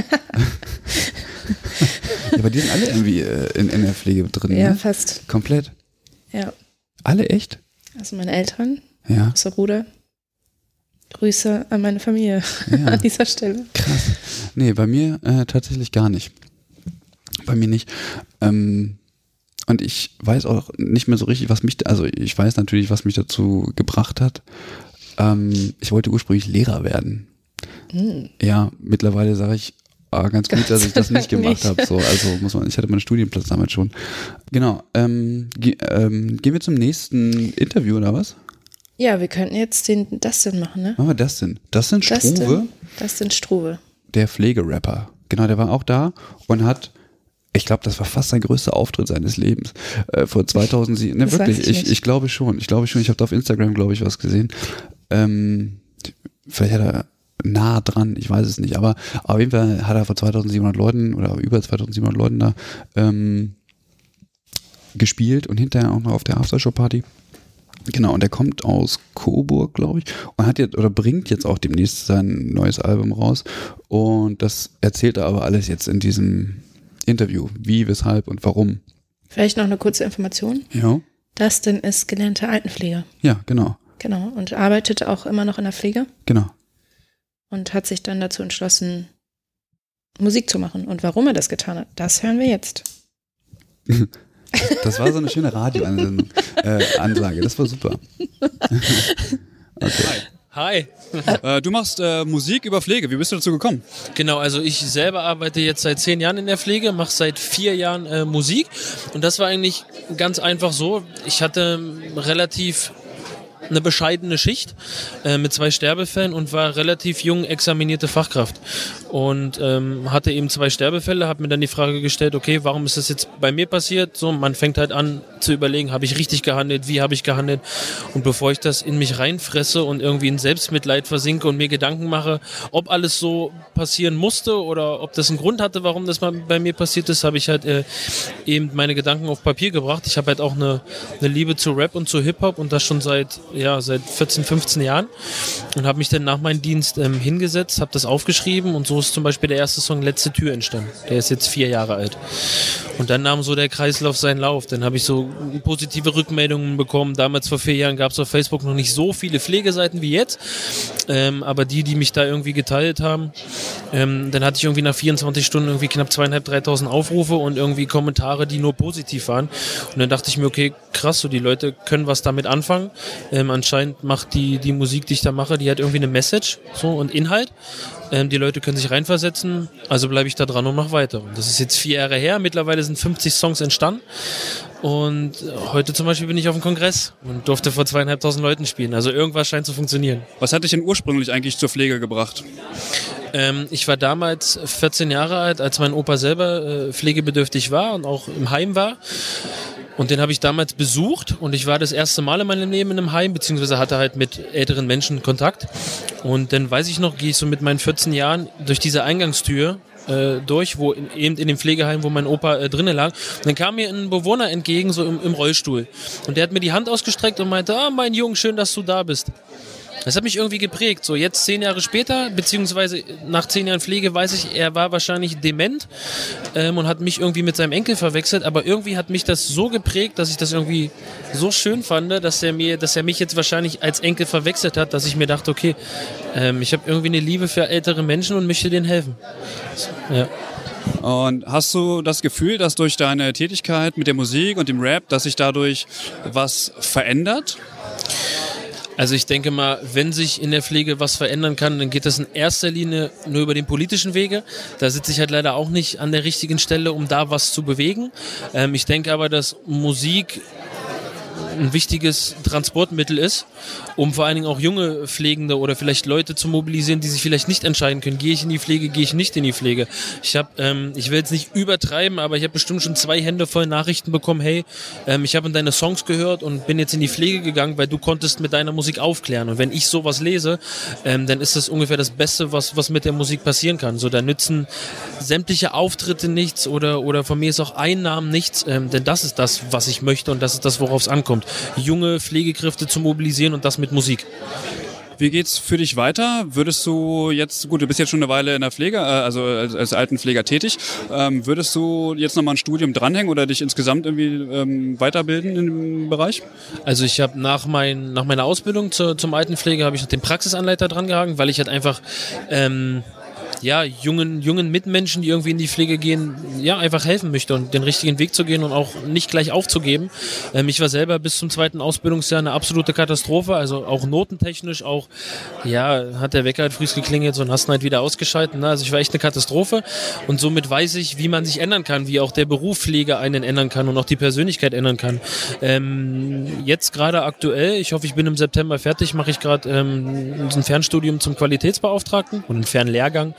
Ja, aber die sind alle irgendwie äh, in, in der Pflege drin. Ja, ne? fast. Komplett. Ja. Alle echt? Also meine Eltern, Ja. großer Bruder. Grüße an meine Familie Ja. an dieser Stelle. Nee, bei mir äh, tatsächlich gar nicht. Bei mir nicht. Ähm, und ich weiß auch nicht mehr so richtig, was mich, also ich weiß natürlich, was mich dazu gebracht hat. Ähm, ich wollte ursprünglich Lehrer werden. Hm. Ja, mittlerweile sage ich, ah, ganz gut, dass ich das nicht gemacht habe. So, also muss man, ich hatte meinen Studienplatz damals schon. Genau. Ähm, ge ähm, gehen wir zum nächsten Interview oder was? Ja, wir könnten jetzt den Dustin machen, ne? Machen wir das denn? Das sind Struve, Dustin, Dustin Struve. der Pflegerapper. Genau, der war auch da und hat, ich glaube, das war fast sein größter Auftritt seines Lebens. Äh, vor 2007. Ne, Das wirklich, ich ich, ich glaube schon. Ich glaube schon, ich habe da auf Instagram, glaube ich, was gesehen. Ähm, vielleicht hat er nah dran, ich weiß es nicht, aber auf jeden Fall hat er vor 2700 Leuten oder über 2700 Leuten da ähm, gespielt und hinterher auch noch auf der Aftershow-Party. Genau, und er kommt aus Coburg, glaube ich, und hat jetzt oder bringt jetzt auch demnächst sein neues Album raus. Und das erzählt er aber alles jetzt in diesem Interview. Wie, weshalb und warum. Vielleicht noch eine kurze Information. Ja. Dustin ist gelernter Altenpfleger. Ja, genau. Genau. Und arbeitet auch immer noch in der Pflege. Genau. Und hat sich dann dazu entschlossen, Musik zu machen. Und warum er das getan hat, das hören wir jetzt. <laughs> Das war so eine schöne Radioansage. Äh, das war super. <laughs> Okay. Hi. Äh, du machst äh, Musik über Pflege. Wie bist du dazu gekommen? Genau, also ich selber arbeite jetzt seit zehn Jahren in der Pflege, mache seit vier Jahren äh, Musik und das war eigentlich ganz einfach so. Ich hatte relativ eine bescheidene Schicht äh, mit zwei Sterbefällen und war relativ jung examinierte Fachkraft und ähm, hatte eben zwei Sterbefälle, habe mir dann die Frage gestellt, okay, warum ist das jetzt bei mir passiert? So, man fängt halt an zu überlegen, habe ich richtig gehandelt, wie habe ich gehandelt und bevor ich das in mich reinfresse und irgendwie in Selbstmitleid versinke und mir Gedanken mache, ob alles so passieren musste oder ob das einen Grund hatte, warum das mal bei mir passiert ist, habe ich halt äh, eben meine Gedanken auf Papier gebracht. Ich habe halt auch eine, eine Liebe zu Rap und zu Hip-Hop und das schon seit ja, seit 14, 15 Jahren und habe mich dann nach meinem Dienst ähm, hingesetzt, habe das aufgeschrieben und so ist zum Beispiel der erste Song Letzte Tür entstanden. Der ist jetzt vier Jahre alt. Und dann nahm so der Kreislauf seinen Lauf. Dann habe ich so positive Rückmeldungen bekommen. Damals vor vier Jahren gab es auf Facebook noch nicht so viele Pflegeseiten wie jetzt. Ähm, aber die, die mich da irgendwie geteilt haben, ähm, dann hatte ich irgendwie nach 24 Stunden irgendwie knapp zweieinhalb, dreitausend Aufrufe und irgendwie Kommentare, die nur positiv waren. Und dann dachte ich mir, okay, krass, so die Leute können was damit anfangen. Ähm, anscheinend macht die, die Musik, die ich da mache, die hat irgendwie eine Message so, und Inhalt. Ähm, die Leute können sich reinversetzen, also bleibe ich da dran und mache weiter. Und das ist jetzt vier Jahre her, mittlerweile sind 50 Songs entstanden. Und heute zum Beispiel bin ich auf dem Kongress und durfte vor zweieinhalbtausend Leuten spielen. Also irgendwas scheint zu funktionieren. Was hat dich denn ursprünglich eigentlich zur Pflege gebracht? Ähm, ich war damals 14 Jahre alt, als mein Opa selber äh, pflegebedürftig war und auch im Heim war. Und den habe ich damals besucht und ich war das erste Mal in meinem Leben in einem Heim, beziehungsweise hatte halt mit älteren Menschen Kontakt. Und dann weiß ich noch, gehe ich so mit meinen 14 Jahren durch diese Eingangstür äh, durch, wo in, eben in dem Pflegeheim, wo mein Opa äh, drinnen lag. Und dann kam mir ein Bewohner entgegen, so im, im Rollstuhl. Und der hat mir die Hand ausgestreckt und meinte, ah, mein Junge, schön, dass du da bist. Das hat mich irgendwie geprägt. So jetzt zehn Jahre später, beziehungsweise nach zehn Jahren Pflege, weiß ich, er war wahrscheinlich dement ähm, und hat mich irgendwie mit seinem Enkel verwechselt. Aber irgendwie hat mich das so geprägt, dass ich das irgendwie so schön fand, dass er mir, dass er mich jetzt wahrscheinlich als Enkel verwechselt hat, dass ich mir dachte, okay, ähm, ich habe irgendwie eine Liebe für ältere Menschen und möchte denen helfen. Ja. Und hast du das Gefühl, dass durch deine Tätigkeit mit der Musik und dem Rap, dass sich dadurch was verändert? Also ich denke mal, wenn sich in der Pflege was verändern kann, dann geht das in erster Linie nur über den politischen Wege. Da sitze ich halt leider auch nicht an der richtigen Stelle, um da was zu bewegen. Ähm, ich denke aber, dass Musik ein wichtiges Transportmittel ist, um vor allen Dingen auch junge Pflegende oder vielleicht Leute zu mobilisieren, die sich vielleicht nicht entscheiden können, gehe ich in die Pflege, gehe ich nicht in die Pflege. Ich habe, ähm, ich will jetzt nicht übertreiben, aber ich habe bestimmt schon zwei Hände voll Nachrichten bekommen, hey, ähm, ich habe deine Songs gehört und bin jetzt in die Pflege gegangen, weil du konntest mit deiner Musik aufklären. Und wenn ich sowas lese, ähm, dann ist das ungefähr das Beste, was, was mit der Musik passieren kann. So, da nützen sämtliche Auftritte nichts oder, oder von mir ist auch Einnahmen nichts, ähm, denn das ist das, was ich möchte und das ist das, worauf es ankommt. Junge Pflegekräfte zu mobilisieren und das mit Musik. Wie geht's für dich weiter? Würdest du jetzt, gut, du bist jetzt schon eine Weile in der Pflege, äh, also als, als Altenpfleger tätig, ähm, würdest du jetzt nochmal ein Studium dranhängen oder dich insgesamt irgendwie ähm, weiterbilden in dem Bereich? Also ich habe nach, mein, nach meiner Ausbildung zu, zum Altenpfleger habe ich noch den Praxisanleiter dran gehangen, weil ich halt einfach ähm, ja, jungen, jungen Mitmenschen, die irgendwie in die Pflege gehen, ja, einfach helfen möchte und den richtigen Weg zu gehen und auch nicht gleich aufzugeben. Ähm, ich war selber bis zum zweiten Ausbildungsjahr eine absolute Katastrophe, also auch notentechnisch, auch, ja, hat der Wecker halt früh geklingelt und hast ihn halt wieder ausgeschaltet. Ne? Also ich war echt eine Katastrophe und somit weiß ich, wie man sich ändern kann, wie auch der Beruf Pflege einen ändern kann und auch die Persönlichkeit ändern kann. Ähm, jetzt gerade aktuell, ich hoffe, ich bin im September fertig, mache ich gerade ähm, ein Fernstudium zum Qualitätsbeauftragten und einen Fernlehrgang.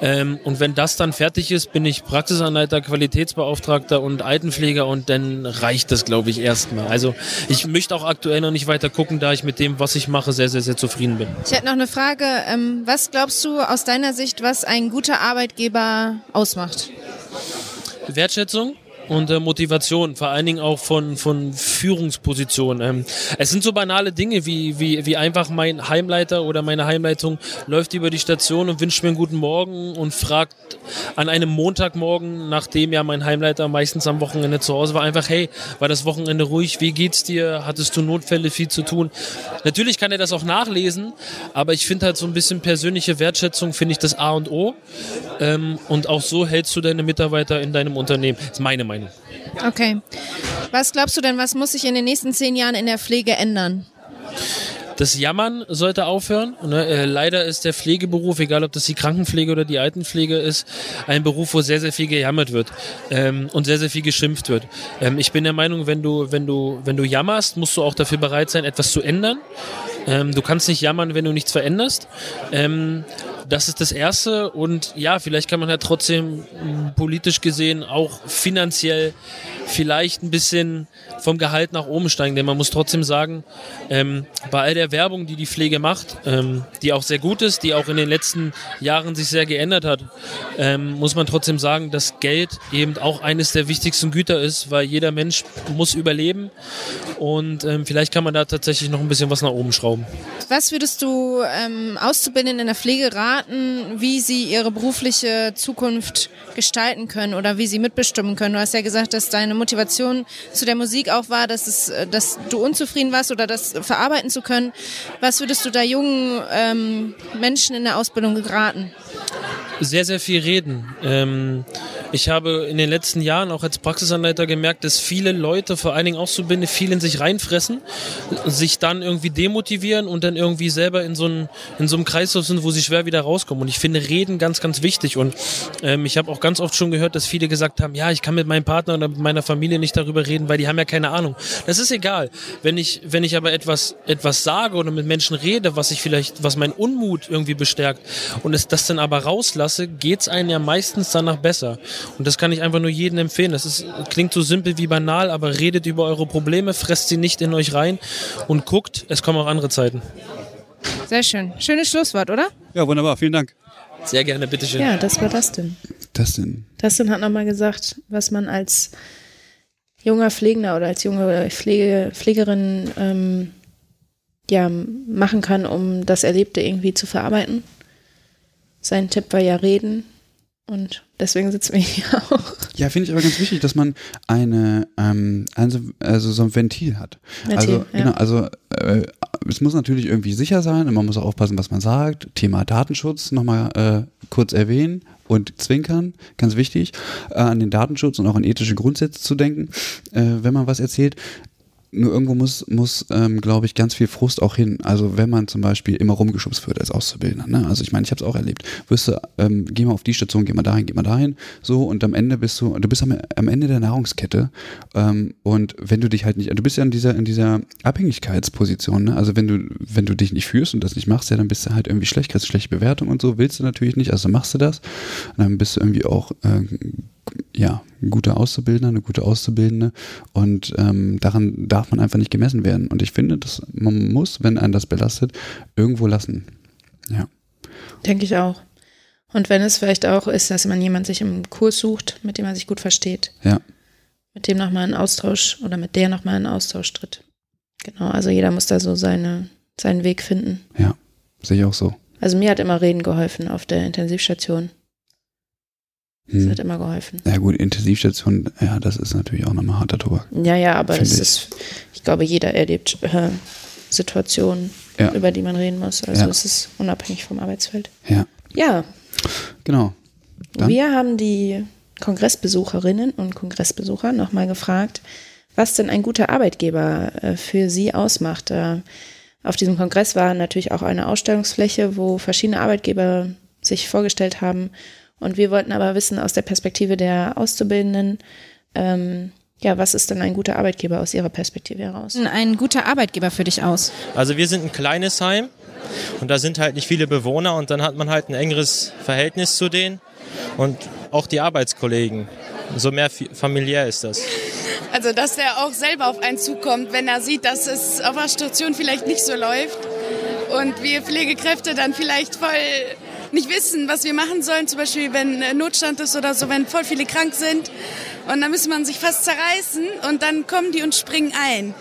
Ähm, und wenn das dann fertig ist, bin ich Praxisanleiter, Qualitätsbeauftragter und Altenpfleger und dann reicht das, glaube ich, erstmal. Also ich möchte auch aktuell noch nicht weiter gucken, da ich mit dem, was ich mache, sehr, sehr, sehr zufrieden bin. Ich hätte noch eine Frage. Ähm, was glaubst du aus deiner Sicht, was ein guter Arbeitgeber ausmacht? Wertschätzung, und äh, Motivation, vor allen Dingen auch von, von Führungspositionen. Ähm, es sind so banale Dinge, wie, wie, wie einfach mein Heimleiter oder meine Heimleitung läuft über die Station und wünscht mir einen guten Morgen und fragt an einem Montagmorgen, nachdem ja mein Heimleiter meistens am Wochenende zu Hause war, einfach, hey, war das Wochenende ruhig, wie geht's dir, hattest du Notfälle, viel zu tun? Natürlich kann er das auch nachlesen, aber ich finde halt so ein bisschen persönliche Wertschätzung, finde ich das A und O. Ähm, und auch so hältst du deine Mitarbeiter in deinem Unternehmen. Das ist meine Meinung. Okay. Was glaubst du denn, was muss sich in den nächsten zehn Jahren in der Pflege ändern? Das Jammern sollte aufhören. Ne? Äh, leider ist der Pflegeberuf, egal ob das die Krankenpflege oder die Altenpflege ist, ein Beruf, wo sehr, sehr viel gejammert wird ähm, und sehr, sehr viel geschimpft wird. Ähm, ich bin der Meinung, wenn du, wenn du, wenn du jammerst, musst du auch dafür bereit sein, etwas zu ändern. Ähm, du kannst nicht jammern, wenn du nichts veränderst. Das ist das Erste. Und ja, vielleicht kann man ja trotzdem politisch gesehen auch finanziell vielleicht ein bisschen vom Gehalt nach oben steigen. Denn man muss trotzdem sagen, ähm, bei all der Werbung, die die Pflege macht, ähm, die auch sehr gut ist, die auch in den letzten Jahren sich sehr geändert hat, ähm, muss man trotzdem sagen, dass Geld eben auch eines der wichtigsten Güter ist, weil jeder Mensch muss überleben. Und ähm, vielleicht kann man da tatsächlich noch ein bisschen was nach oben schrauben. Was würdest du ähm, Auszubildenden in der Pflege raten, wie sie ihre berufliche Zukunft gestalten können oder wie sie mitbestimmen können? Du hast ja gesagt, dass deine Motivation zu der Musik auch war, dass, es, äh, dass du unzufrieden warst oder das verarbeiten zu können. Was würdest du da jungen ähm, Menschen in der Ausbildung raten? Sehr, sehr viel reden. Ähm, ich habe in den letzten Jahren auch als Praxisanleiter gemerkt, dass viele Leute, vor allen Dingen Auszubildende, viel in sich reinfressen, sich dann irgendwie demotivieren und dann irgendwie selber in so einem, in so einem Kreislauf sind, wo sie schwer wieder rauskommen. Und ich finde Reden ganz, ganz wichtig. Und ähm, ich habe auch ganz oft schon gehört, dass viele gesagt haben, ja, ich kann mit meinem Partner oder mit meiner Familie nicht darüber reden, weil die haben ja keine Ahnung. Das ist egal. Wenn ich, wenn ich aber etwas, etwas sage oder mit Menschen rede, was ich vielleicht, was mein Unmut irgendwie bestärkt und es das dann aber rauslasse, geht's einem ja meistens danach besser. Und das kann ich einfach nur jedem empfehlen. Das ist, klingt so simpel wie banal, aber redet über eure Probleme, fresst sie nicht in euch rein und guckt, es kommen auch andere Zeiten. Sehr schön. Schönes Schlusswort, oder? Ja, wunderbar. Vielen Dank. Sehr gerne, bitteschön. Ja, das war Dustin. Dustin. Dustin hat nochmal gesagt, was man als junger Pflegender oder als junge Pflege, Pflegerin ähm, ja, machen kann, um das Erlebte irgendwie zu verarbeiten. Sein Tipp war ja reden und deswegen sitzen wir hier <laughs> auch. Ja, finde ich aber ganz wichtig, dass man eine, ähm, also, also so ein Ventil hat. Ventil, also, ja. genau, also äh, es muss natürlich irgendwie sicher sein und man muss auch aufpassen, was man sagt. Thema Datenschutz nochmal äh, kurz erwähnen und zwinkern, ganz wichtig, äh, an den Datenschutz und auch an ethische Grundsätze zu denken, äh, wenn man was erzählt. Nur irgendwo muss, muss ähm, glaube ich, ganz viel Frust auch hin. Also wenn man zum Beispiel immer rumgeschubst wird als Auszubildender. Ne? Also ich meine, ich habe es auch erlebt. Wirst du, ähm, geh mal auf die Station, geh mal dahin, geh mal dahin. So und am Ende bist du, du bist am, am Ende der Nahrungskette. Ähm, und wenn du dich halt nicht, du bist ja in dieser, in dieser Abhängigkeitsposition. Ne? Also wenn du, wenn du dich nicht führst und das nicht machst, ja, dann bist du halt irgendwie schlecht, kriegst schlechte Bewertung und so. Willst du natürlich nicht, also machst du das. Und dann bist du irgendwie auch äh, ja, ein guter Auszubildender, eine gute Auszubildende und ähm, daran darf man einfach nicht gemessen werden. Und ich finde, dass man muss, wenn einen das belastet, irgendwo lassen. Ja. Denke ich auch. Und wenn es vielleicht auch ist, dass man jemand sich im Kurs sucht, mit dem man sich gut versteht. Ja. Mit dem nochmal einen Austausch oder mit der nochmal einen Austausch tritt. Genau, also jeder muss da so seine, seinen Weg finden. Ja, sehe ich auch so. Also mir hat immer Reden geholfen auf der Intensivstation. Das Hm. hat immer geholfen. Ja gut, Intensivstation, ja, das ist natürlich auch nochmal harter Tobak. Ja, ja, aber es ich. ist, ich glaube, jeder erlebt äh, Situationen, Ja. über die man reden muss. Also Ja. es ist unabhängig vom Arbeitsfeld. Ja, Ja, genau. Dann? wir haben die Kongressbesucherinnen und Kongressbesucher nochmal gefragt, was denn ein guter Arbeitgeber äh, für sie ausmacht. Äh, Auf diesem Kongress war natürlich auch eine Ausstellungsfläche, wo verschiedene Arbeitgeber sich vorgestellt haben. Und wir wollten aber wissen aus der Perspektive der Auszubildenden, ähm, ja, was ist denn ein guter Arbeitgeber aus ihrer Perspektive heraus? Ein guter Arbeitgeber für dich aus? Also wir sind ein kleines Heim und da sind halt nicht viele Bewohner und dann hat man halt ein engeres Verhältnis zu denen und auch die Arbeitskollegen. So mehr familiär ist das. Also, dass der auch selber auf einen zukommt, wenn er sieht, dass es auf der Station vielleicht nicht so läuft und wir Pflegekräfte dann vielleicht voll nicht wissen, was wir machen sollen. Zum Beispiel, wenn äh, Notstand ist oder so, wenn voll viele krank sind. Und dann müsste man sich fast zerreißen und dann kommen die und springen ein.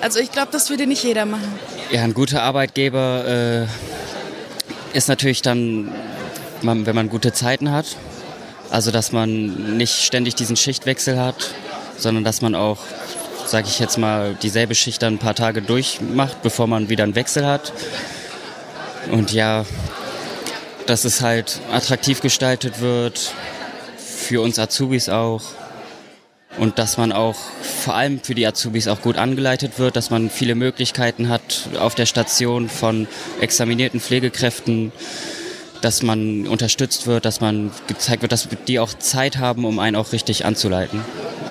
Also ich glaube, das würde nicht jeder machen. Ja, ein guter Arbeitgeber äh, ist natürlich dann, wenn man gute Zeiten hat. Also dass man nicht ständig diesen Schichtwechsel hat, sondern dass man auch, sage ich jetzt mal, dieselbe Schicht dann ein paar Tage durchmacht, bevor man wieder einen Wechsel hat. Und ja, dass es halt attraktiv gestaltet wird, für uns Azubis auch. Und dass man auch vor allem für die Azubis auch gut angeleitet wird, dass man viele Möglichkeiten hat auf der Station von examinierten Pflegekräften, dass man unterstützt wird, dass man gezeigt wird, dass die auch Zeit haben, um einen auch richtig anzuleiten.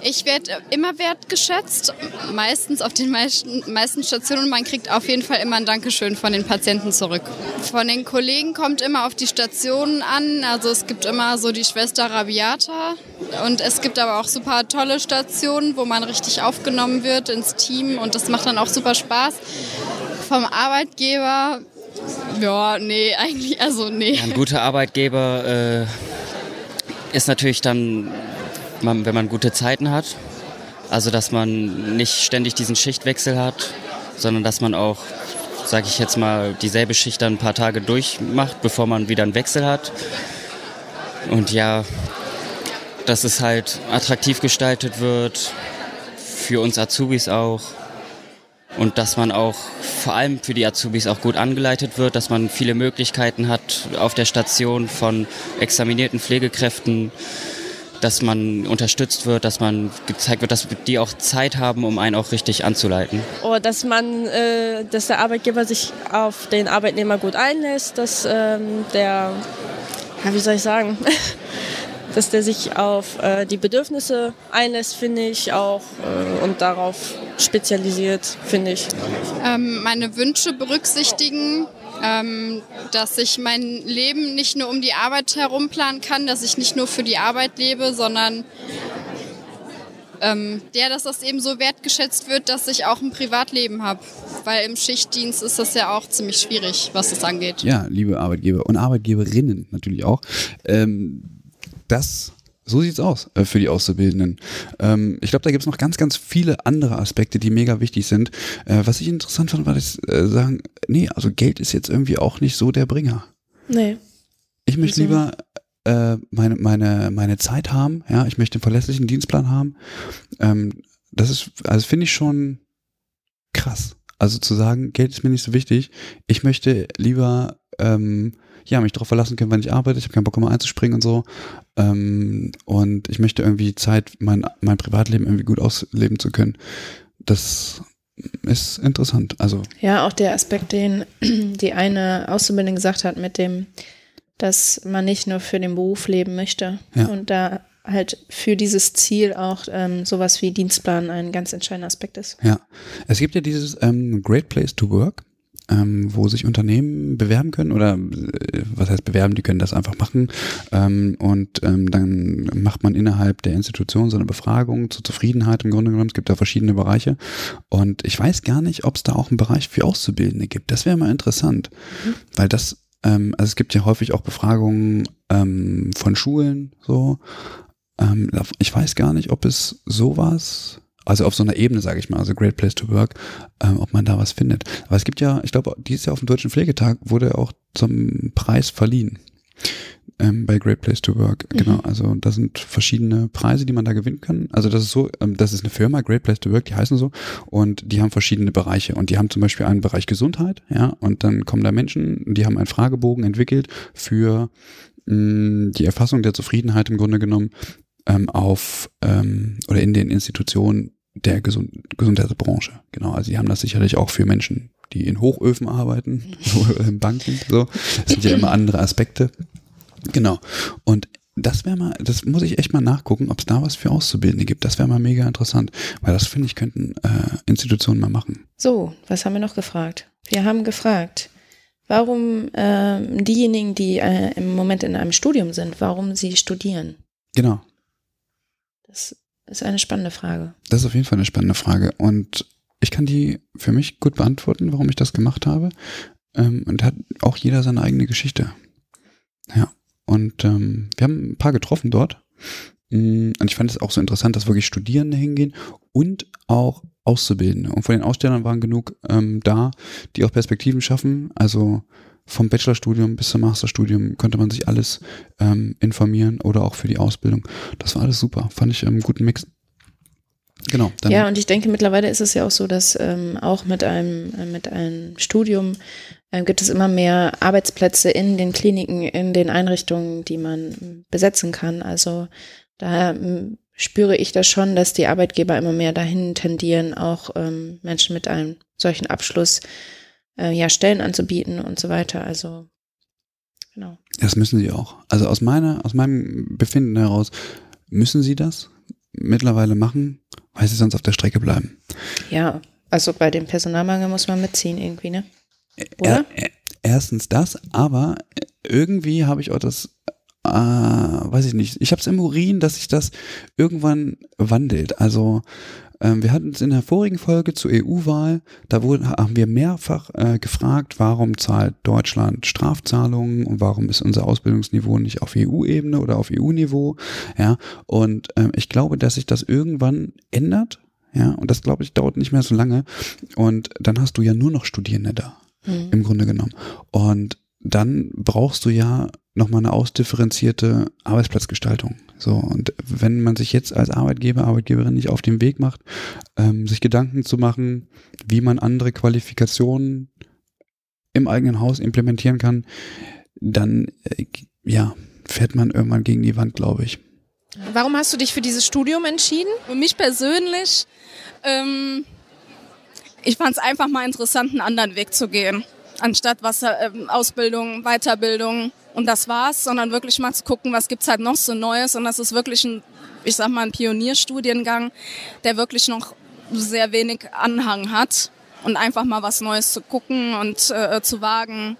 Ich werde immer wertgeschätzt, meistens auf den meisten, meisten Stationen. Man kriegt auf jeden Fall immer ein Dankeschön von den Patienten zurück. Von den Kollegen kommt immer auf die Stationen an. Also es gibt immer so die Schwester Rabiata und es gibt aber auch super tolle Stationen, wo man richtig aufgenommen wird ins Team und das macht dann auch super Spaß. Vom Arbeitgeber ja, nee, <laughs> eigentlich, also nee. Ja, ein guter Arbeitgeber äh, ist natürlich dann, wenn man gute Zeiten hat. Also, dass man nicht ständig diesen Schichtwechsel hat, sondern dass man auch, sage ich jetzt mal, dieselbe Schicht dann ein paar Tage durchmacht, bevor man wieder einen Wechsel hat. Und ja, dass es halt attraktiv gestaltet wird, für uns Azubis auch und dass man auch vor allem für die Azubis auch gut angeleitet wird, dass man viele Möglichkeiten hat auf der Station von examinierten Pflegekräften, dass man unterstützt wird, dass man gezeigt wird, dass die auch Zeit haben, um einen auch richtig anzuleiten. Oder dass man, äh, dass der Arbeitgeber sich auf den Arbeitnehmer gut einlässt, dass ähm, der, ja, wie soll ich sagen, <laughs> dass der sich auf äh, die Bedürfnisse einlässt, finde ich auch äh, und darauf spezialisiert, finde ich. Ähm, meine Wünsche berücksichtigen, ähm, dass ich mein Leben nicht nur um die Arbeit herum planen kann, dass ich nicht nur für die Arbeit lebe, sondern ähm, der, dass das eben so wertgeschätzt wird, dass ich auch ein Privatleben habe. Weil im Schichtdienst ist das ja auch ziemlich schwierig, was das angeht. Ja, liebe Arbeitgeber und Arbeitgeberinnen natürlich auch. Ähm, das so sieht's aus äh, für die Auszubildenden. Ähm, ich glaube, da gibt's noch ganz, ganz viele andere Aspekte, die mega wichtig sind. Äh, was ich interessant fand, war das äh, sagen, nee, also Geld ist jetzt irgendwie auch nicht so der Bringer. Nee. Ich möchte Also- lieber äh, meine, meine, meine Zeit haben, ja, ich möchte einen verlässlichen Dienstplan haben. Ähm, das ist, also finde ich schon krass. Also zu sagen, Geld ist mir nicht so wichtig. Ich möchte lieber ähm, ja, mich darauf verlassen können, wann ich arbeite. Ich habe keinen Bock, immer einzuspringen und so. Ähm, und ich möchte irgendwie Zeit, mein, mein Privatleben irgendwie gut ausleben zu können. Das ist interessant. Also, Ja, auch der Aspekt, den <clears throat> die eine Auszubildende gesagt hat, mit dem, dass man nicht nur für den Beruf leben möchte Ja. und da halt für dieses Ziel auch ähm, sowas wie Dienstplan ein ganz entscheidender Aspekt ist. ja. Es gibt ja dieses ähm, Great Place to Work. Ähm, wo sich Unternehmen bewerben können oder äh, was heißt bewerben, die können das einfach machen ähm, und ähm, dann macht man innerhalb der Institution so eine Befragung zur Zufriedenheit im Grunde genommen. Es gibt da verschiedene Bereiche und ich weiß gar nicht, ob es da auch einen Bereich für Auszubildende gibt. Das wäre mal interessant, weil das, ähm, also es gibt ja häufig auch Befragungen ähm, von Schulen so. Ähm, ich weiß gar nicht, ob es sowas also auf so einer Ebene, sage ich mal, also Great Place to Work, ähm, ob man da was findet. Aber es gibt ja, ich glaube, dieses Jahr auf dem Deutschen Pflegetag wurde auch zum Preis verliehen ähm, bei Great Place to Work. Mhm. Genau, also da sind verschiedene Preise, die man da gewinnen kann. Also das ist so, ähm, das ist eine Firma, Great Place to Work, die heißen so und die haben verschiedene Bereiche und die haben zum Beispiel einen Bereich Gesundheit, ja, und dann kommen da Menschen, die haben einen Fragebogen entwickelt für mh, die Erfassung der Zufriedenheit im Grunde genommen ähm, auf ähm, oder in den Institutionen der Gesund Gesundheitsbranche. Genau, also die haben das sicherlich auch für Menschen, die in Hochöfen arbeiten, <laughs> oder in Banken, so. Das sind ja immer andere Aspekte. Genau. Und das wäre mal, das muss ich echt mal nachgucken, ob es da was für Auszubildende gibt. Das wäre mal mega interessant, weil das finde ich könnten äh, Institutionen mal machen. So, was haben wir noch gefragt? Wir haben gefragt, warum ähm, diejenigen, die äh, im Moment in einem Studium sind, warum sie studieren. Genau. Das ist eine spannende Frage. Das ist auf jeden Fall eine spannende Frage. Und ich kann die für mich gut beantworten, warum ich das gemacht habe. Ähm, und hat auch jeder seine eigene Geschichte. Ja. Und ähm, wir haben ein paar getroffen dort. Mm, Und ich fand es auch so interessant, dass wirklich Studierende hingehen und auch Auszubildende. Und von den Ausstellern waren genug ähm, da, die auch Perspektiven schaffen. Also vom Bachelorstudium bis zum Masterstudium konnte man sich alles ähm, informieren oder auch für die Ausbildung. Das war alles super. Fand ich ähm, einen guten Mix. Genau. Ja, und ich denke, mittlerweile ist es ja auch so, dass ähm, auch mit einem, äh, mit einem Studium äh, gibt es immer mehr Arbeitsplätze in den Kliniken, in den Einrichtungen, die man ähm, besetzen kann. Also da ähm, spüre ich das schon, dass die Arbeitgeber immer mehr dahin tendieren, auch ähm, Menschen mit einem solchen Abschluss äh, ja Stellen anzubieten und so weiter. Also genau. Das müssen sie auch. Also aus meiner, aus meinem Befinden heraus müssen sie das mittlerweile machen, weil sie sonst auf der Strecke bleiben. Ja, also bei dem Personalmangel muss man mitziehen irgendwie, ne? Oder? Er, erstens das, aber irgendwie habe ich auch das, äh, weiß ich nicht, ich habe es im Urin, dass sich das irgendwann wandelt. Also ähm, wir hatten es in der vorigen Folge zur EU-Wahl, da wurden, haben wir mehrfach äh, gefragt, warum zahlt Deutschland Strafzahlungen und warum ist unser Ausbildungsniveau nicht auf EU-Ebene oder auf EU-Niveau. Ja, und ähm, ich glaube, dass sich das irgendwann ändert. Ja, und das glaube ich dauert nicht mehr so lange. Und dann hast du ja nur noch Studierende da, Mhm. im Grunde genommen. Und dann brauchst du ja nochmal eine ausdifferenzierte Arbeitsplatzgestaltung. So, und wenn man sich jetzt als Arbeitgeber, Arbeitgeberin nicht auf den Weg macht, ähm, sich Gedanken zu machen, wie man andere Qualifikationen im eigenen Haus implementieren kann, dann äh, ja, fährt man irgendwann gegen die Wand, glaube ich. Warum hast du dich für dieses Studium entschieden? Für mich persönlich, ähm, ich fand es einfach mal interessant, einen anderen Weg zu gehen. Anstatt was, ähm, Ausbildung, Weiterbildung und das war's, sondern wirklich mal zu gucken, was gibt's halt noch so Neues. Und das ist wirklich ein, ich sag mal, ein Pionierstudiengang, der wirklich noch sehr wenig Anhang hat. Und einfach mal was Neues zu gucken und äh, zu wagen,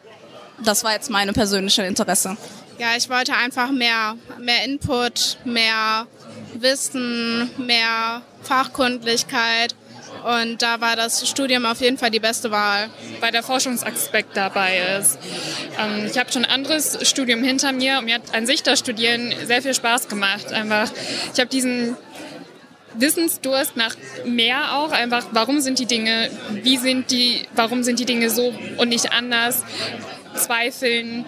das war jetzt meine persönliche Interesse. Ja, ich wollte einfach mehr, mehr Input, mehr Wissen, mehr Fachkundlichkeit. Und da war das Studium auf jeden Fall die beste Wahl. Weil der Forschungsaspekt dabei ist. Ähm, ich habe schon ein anderes Studium hinter mir und mir hat an sich das Studieren sehr viel Spaß gemacht. Einfach, ich habe diesen Wissensdurst nach mehr auch. Einfach, warum sind die Dinge, wie sind die, warum sind die Dinge so und nicht anders? Zweifeln,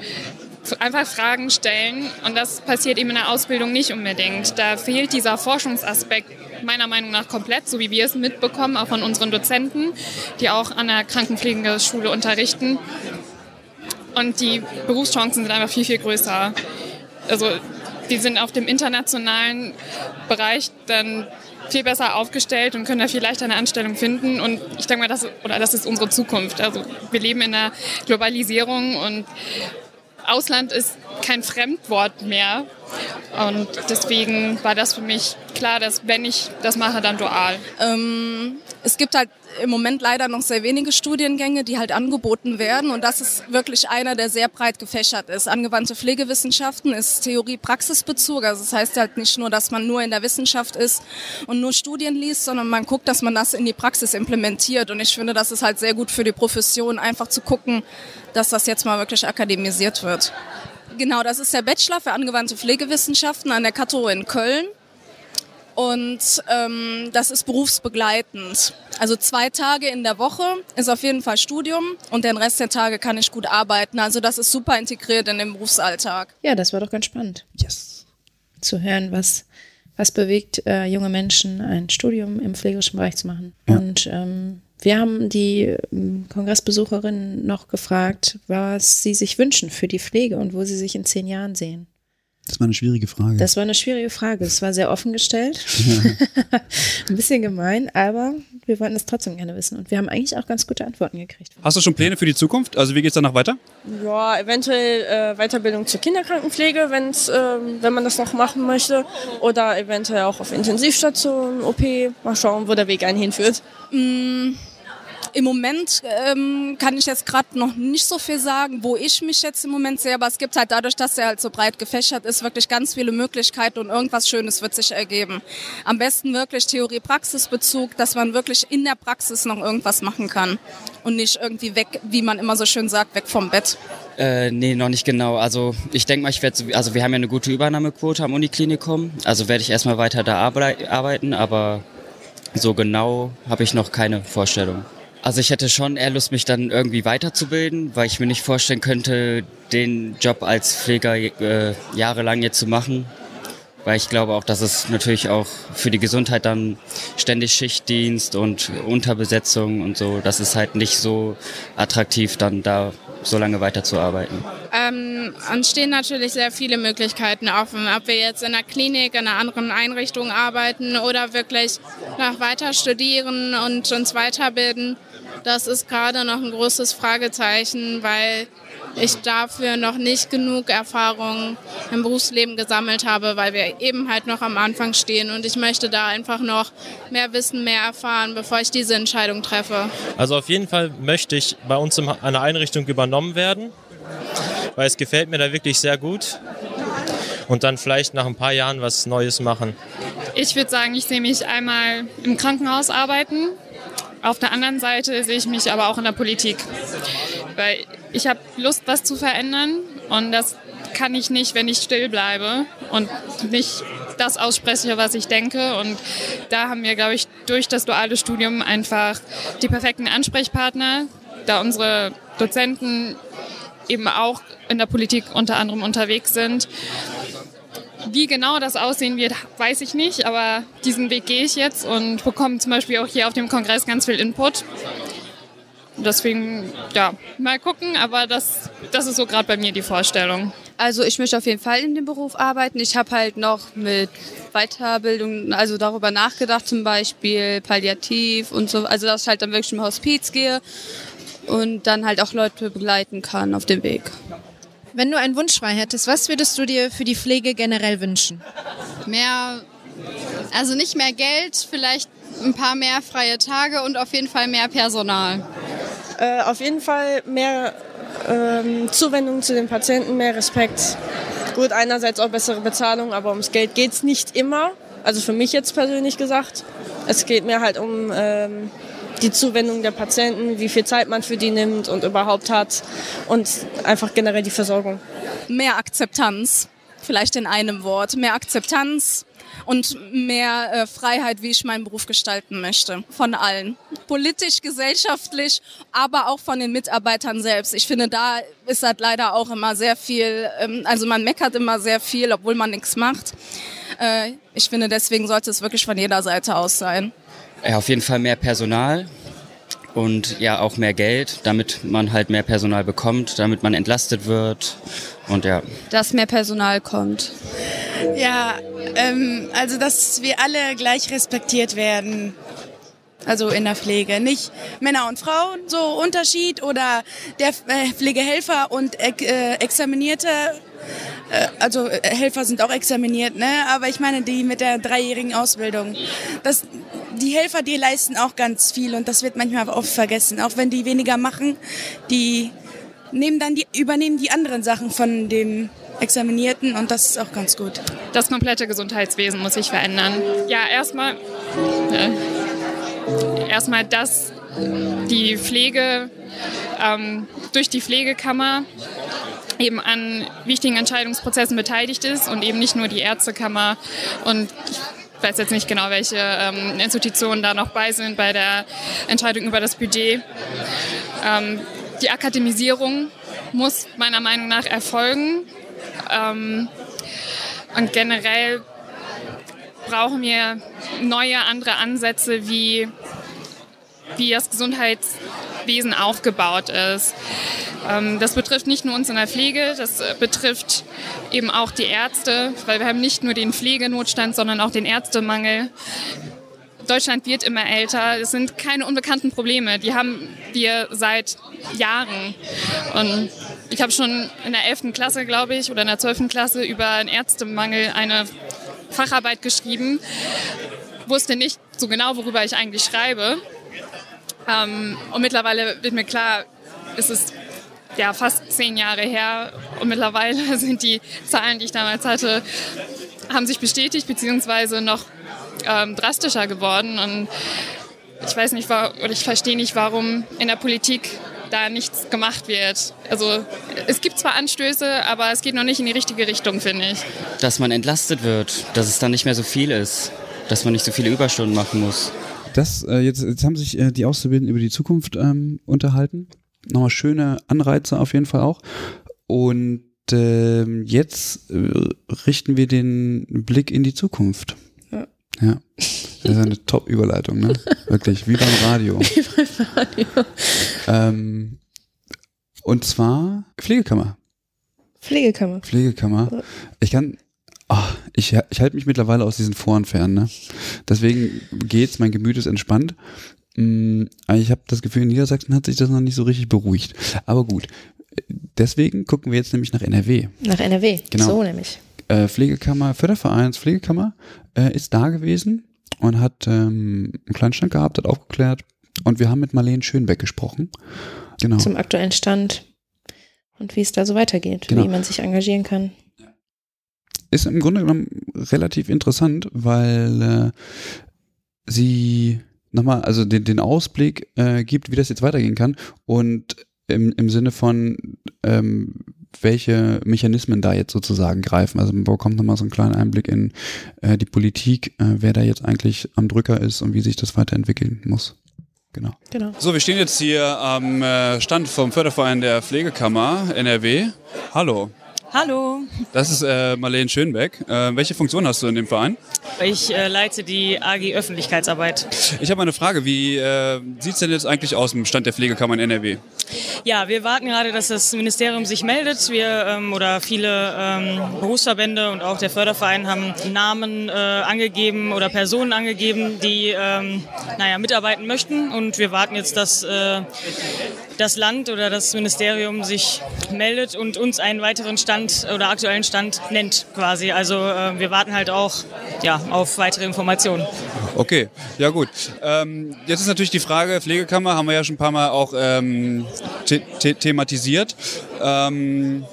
einfach Fragen stellen. Und das passiert eben in der Ausbildung nicht unbedingt. Da fehlt dieser Forschungsaspekt meiner Meinung nach komplett, so wie wir es mitbekommen, auch von unseren Dozenten, die auch an der Krankenpflegeschule unterrichten. Und die Berufschancen sind einfach viel, viel größer. Also die sind auf dem internationalen Bereich dann viel besser aufgestellt und können da viel leichter eine Anstellung finden. Und ich denke mal, das, oder das ist unsere Zukunft. Also wir leben in der Globalisierung und Ausland ist kein Fremdwort mehr. Und deswegen war das für mich klar, dass wenn ich das mache, dann dual. Ähm, es gibt halt im Moment leider noch sehr wenige Studiengänge, die halt angeboten werden. Und das ist wirklich einer, der sehr breit gefächert ist. Angewandte Pflegewissenschaften ist Theorie-Praxisbezug. Also das heißt halt nicht nur, dass man nur in der Wissenschaft ist und nur Studien liest, sondern man guckt, dass man das in die Praxis implementiert. Und ich finde, das ist halt sehr gut für die Profession, einfach zu gucken, dass das jetzt mal wirklich akademisiert wird. Genau, das ist der Bachelor für angewandte Pflegewissenschaften an der Kato in Köln. Und ähm, das ist berufsbegleitend. Also zwei Tage in der Woche ist auf jeden Fall Studium und den Rest der Tage kann ich gut arbeiten. Also das ist super integriert in den Berufsalltag. Ja, das war doch ganz spannend. Yes. Zu hören, was, was bewegt äh, junge Menschen, ein Studium im pflegerischen Bereich zu machen. Und ähm, wir haben die ähm, Kongressbesucherinnen noch gefragt, was sie sich wünschen für die Pflege und wo sie sich in zehn Jahren sehen. Das war eine schwierige Frage. Das war eine schwierige Frage. Es war sehr offen gestellt. <laughs> Ein bisschen gemein, aber wir wollten es trotzdem gerne wissen. Und wir haben eigentlich auch ganz gute Antworten gekriegt. Hast du schon Pläne für die Zukunft? Also wie geht's danach weiter? Ja, eventuell äh, Weiterbildung zur Kinderkrankenpflege, wenn's, ähm, wenn man das noch machen möchte. Oder eventuell auch auf Intensivstation, OP. Mal schauen, wo der Weg einen hinführt. Mm, Im Moment ähm, kann ich jetzt gerade noch nicht so viel sagen, wo ich mich jetzt im Moment sehe, aber es gibt halt dadurch, dass er halt so breit gefächert ist, wirklich ganz viele Möglichkeiten und irgendwas Schönes wird sich ergeben. Am besten wirklich Theorie-Praxis-Bezug, dass man wirklich in der Praxis noch irgendwas machen kann und nicht irgendwie weg, wie man immer so schön sagt, weg vom Bett. Äh, nee, noch nicht genau. Also ich denke mal, ich werde, also wir haben ja eine gute Übernahmequote am Uniklinikum, also werde ich erstmal weiter da arbeiten, aber so genau habe ich noch keine Vorstellung. Also ich hätte schon eher Lust, mich dann irgendwie weiterzubilden, weil ich mir nicht vorstellen könnte, den Job als Pfleger äh, jahrelang jetzt zu machen. Weil ich glaube auch, dass es natürlich auch für die Gesundheit dann ständig Schichtdienst und Unterbesetzung und so, das ist halt nicht so attraktiv, dann da so lange weiterzuarbeiten. Ähm, uns stehen natürlich sehr viele Möglichkeiten offen, ob wir jetzt in der Klinik, in einer anderen Einrichtung arbeiten oder wirklich noch weiter studieren und uns weiterbilden. Das ist gerade noch ein großes Fragezeichen, weil ich dafür noch nicht genug Erfahrung im Berufsleben gesammelt habe, weil wir eben halt noch am Anfang stehen und ich möchte da einfach noch mehr wissen, mehr erfahren, bevor ich diese Entscheidung treffe. Also auf jeden Fall möchte ich bei uns in einer Einrichtung übernommen werden, weil es gefällt mir da wirklich sehr gut und dann vielleicht nach ein paar Jahren was Neues machen. Ich würde sagen, ich sehe mich einmal im Krankenhaus arbeiten. Auf der anderen Seite sehe ich mich aber auch in der Politik weil ich habe Lust, was zu verändern und das kann ich nicht, wenn ich still bleibe und nicht das ausspreche, was ich denke. Und da haben wir, glaube ich, durch das duale Studium einfach die perfekten Ansprechpartner, da unsere Dozenten eben auch in der Politik unter anderem unterwegs sind. Wie genau das aussehen wird, weiß ich nicht, aber diesen Weg gehe ich jetzt und bekomme zum Beispiel auch hier auf dem Kongress ganz viel Input. Deswegen, ja, mal gucken, aber das, das ist so gerade bei mir die Vorstellung. Also ich möchte auf jeden Fall in dem Beruf arbeiten. Ich habe halt noch mit Weiterbildung, also darüber nachgedacht, zum Beispiel Palliativ und so, also dass ich halt dann wirklich im Hospiz gehe und dann halt auch Leute begleiten kann auf dem Weg. Wenn du einen Wunsch frei hättest, was würdest du dir für die Pflege generell wünschen? Mehr, also nicht mehr Geld, vielleicht ein paar mehr freie Tage und auf jeden Fall mehr Personal. Äh, auf jeden Fall mehr ähm, Zuwendung zu den Patienten, mehr Respekt. Gut, einerseits auch bessere Bezahlung, aber ums Geld geht es nicht immer. Also für mich jetzt persönlich gesagt. Es geht mir halt um ähm, die Zuwendung der Patienten, wie viel Zeit man für die nimmt und überhaupt hat und einfach generell die Versorgung. Mehr Akzeptanz, vielleicht in einem Wort. Mehr Akzeptanz, und mehr äh, Freiheit, wie ich meinen Beruf gestalten möchte. Von allen. Politisch, gesellschaftlich, aber auch von den Mitarbeitern selbst. Ich finde, da ist halt leider auch immer sehr viel, ähm, also man meckert immer sehr viel, obwohl man nichts macht. Äh, ich finde, deswegen sollte es wirklich von jeder Seite aus sein. Ja, auf jeden Fall mehr Personal und ja auch mehr Geld, damit man halt mehr Personal bekommt, damit man entlastet wird und ja. Dass mehr Personal kommt. Ja, ähm, also dass wir alle gleich respektiert werden. Also in der Pflege. Nicht Männer und Frauen, so Unterschied oder der äh, Pflegehelfer und äh, Examinierte. Äh, also äh, Helfer sind auch examiniert, ne? Aber ich meine die mit der dreijährigen Ausbildung. Das, die Helfer, die leisten auch ganz viel und das wird manchmal oft vergessen. Auch wenn die weniger machen, die nehmen dann die, übernehmen die anderen Sachen von dem Examinierten und das ist auch ganz gut. Das komplette Gesundheitswesen muss sich verändern. Ja, erstmal, äh, erstmal, dass die Pflege ähm, durch die Pflegekammer eben an wichtigen Entscheidungsprozessen beteiligt ist und eben nicht nur die Ärztekammer und ich weiß jetzt nicht genau, welche ähm, Institutionen da noch bei sind bei der Entscheidung über das Budget. Ähm, die Akademisierung muss meiner Meinung nach erfolgen. Ähm, und generell brauchen wir neue, andere Ansätze, wie, wie das Gesundheitswesen aufgebaut ist. Ähm, das betrifft nicht nur uns in der Pflege, das betrifft eben auch die Ärzte, weil wir haben nicht nur den Pflegenotstand, sondern auch den Ärztemangel. Deutschland wird immer älter. Es sind keine unbekannten Probleme. Die haben wir seit Jahren. Und ich habe schon in der 11. Klasse, glaube ich, oder in der 12. Klasse über einen Ärztemangel eine Facharbeit geschrieben. Wusste nicht so genau, worüber ich eigentlich schreibe. Ähm, und mittlerweile wird mir klar, es ist ja fast zehn Jahre her und mittlerweile <laughs> sind die Zahlen, die ich damals hatte, haben sich bestätigt beziehungsweise noch ähm, drastischer geworden und ich weiß nicht, oder ich verstehe nicht, warum in der Politik da nichts gemacht wird. Also es gibt zwar Anstöße, aber es geht noch nicht in die richtige Richtung, finde ich. Dass man entlastet wird, dass es dann nicht mehr so viel ist, dass man nicht so viele Überstunden machen muss. Das, äh, jetzt, jetzt haben sich äh, die Auszubildenden über die Zukunft ähm, unterhalten. Nochmal schöne Anreize auf jeden Fall auch. Und ähm, jetzt äh, richten wir den Blick in die Zukunft. Ja. Ja. Das ist eine <laughs> Top-Überleitung, ne? Wirklich, wie beim Radio. <laughs> Wie beim Radio. Ähm, und zwar Pflegekammer. Pflegekammer. Pflegekammer. Ich kann, ah, ich, ich halte mich mittlerweile aus diesen Foren fern, ne? Deswegen geht's, mein Gemüt ist entspannt. Mm, ich habe das Gefühl, in Niedersachsen hat sich das noch nicht so richtig beruhigt. Aber gut. Deswegen gucken wir jetzt nämlich nach NRW. Nach NRW. Genau. So nämlich. Äh, Pflegekammer, Fördervereins Pflegekammer äh, ist da gewesen und hat ähm, einen kleinen Stand gehabt, hat aufgeklärt und wir haben mit Marlene Schönbeck gesprochen. Genau. Zum aktuellen Stand und wie es da so weitergeht, Genau. wie man sich engagieren kann. Ist im Grunde genommen relativ interessant, weil äh, sie nochmal, also den, den Ausblick äh, gibt, wie das jetzt weitergehen kann und im, im Sinne von, ähm, welche Mechanismen da jetzt sozusagen greifen. Also man bekommt nochmal so einen kleinen Einblick in äh, die Politik, äh, wer da jetzt eigentlich am Drücker ist und wie sich das weiterentwickeln muss. Genau. Genau. So, wir stehen jetzt hier am äh, Stand vom Förderverein der Pflegekammer NRW. Hallo, Hallo, das ist äh, Marlene Schönbeck. Äh, welche Funktion hast du in dem Verein? ich äh, leite die AG Öffentlichkeitsarbeit. Ich habe eine Frage. Wie äh, sieht es denn jetzt eigentlich aus im Stand der Pflegekammer in NRW? Ja, wir warten gerade, dass das Ministerium sich meldet. Wir ähm, oder viele ähm, Berufsverbände und auch der Förderverein haben Namen äh, angegeben oder Personen angegeben, die ähm, naja, mitarbeiten möchten. Und wir warten jetzt, dass äh, das Land oder das Ministerium sich meldet und uns einen weiteren Stand oder aktuellen Stand nennt quasi. Also äh, wir warten halt auch ja, auf weitere Informationen. Okay, ja gut. Ähm, jetzt ist natürlich die Frage, Pflegekammer haben wir ja schon ein paar Mal auch ähm, the the thematisiert. Ähm,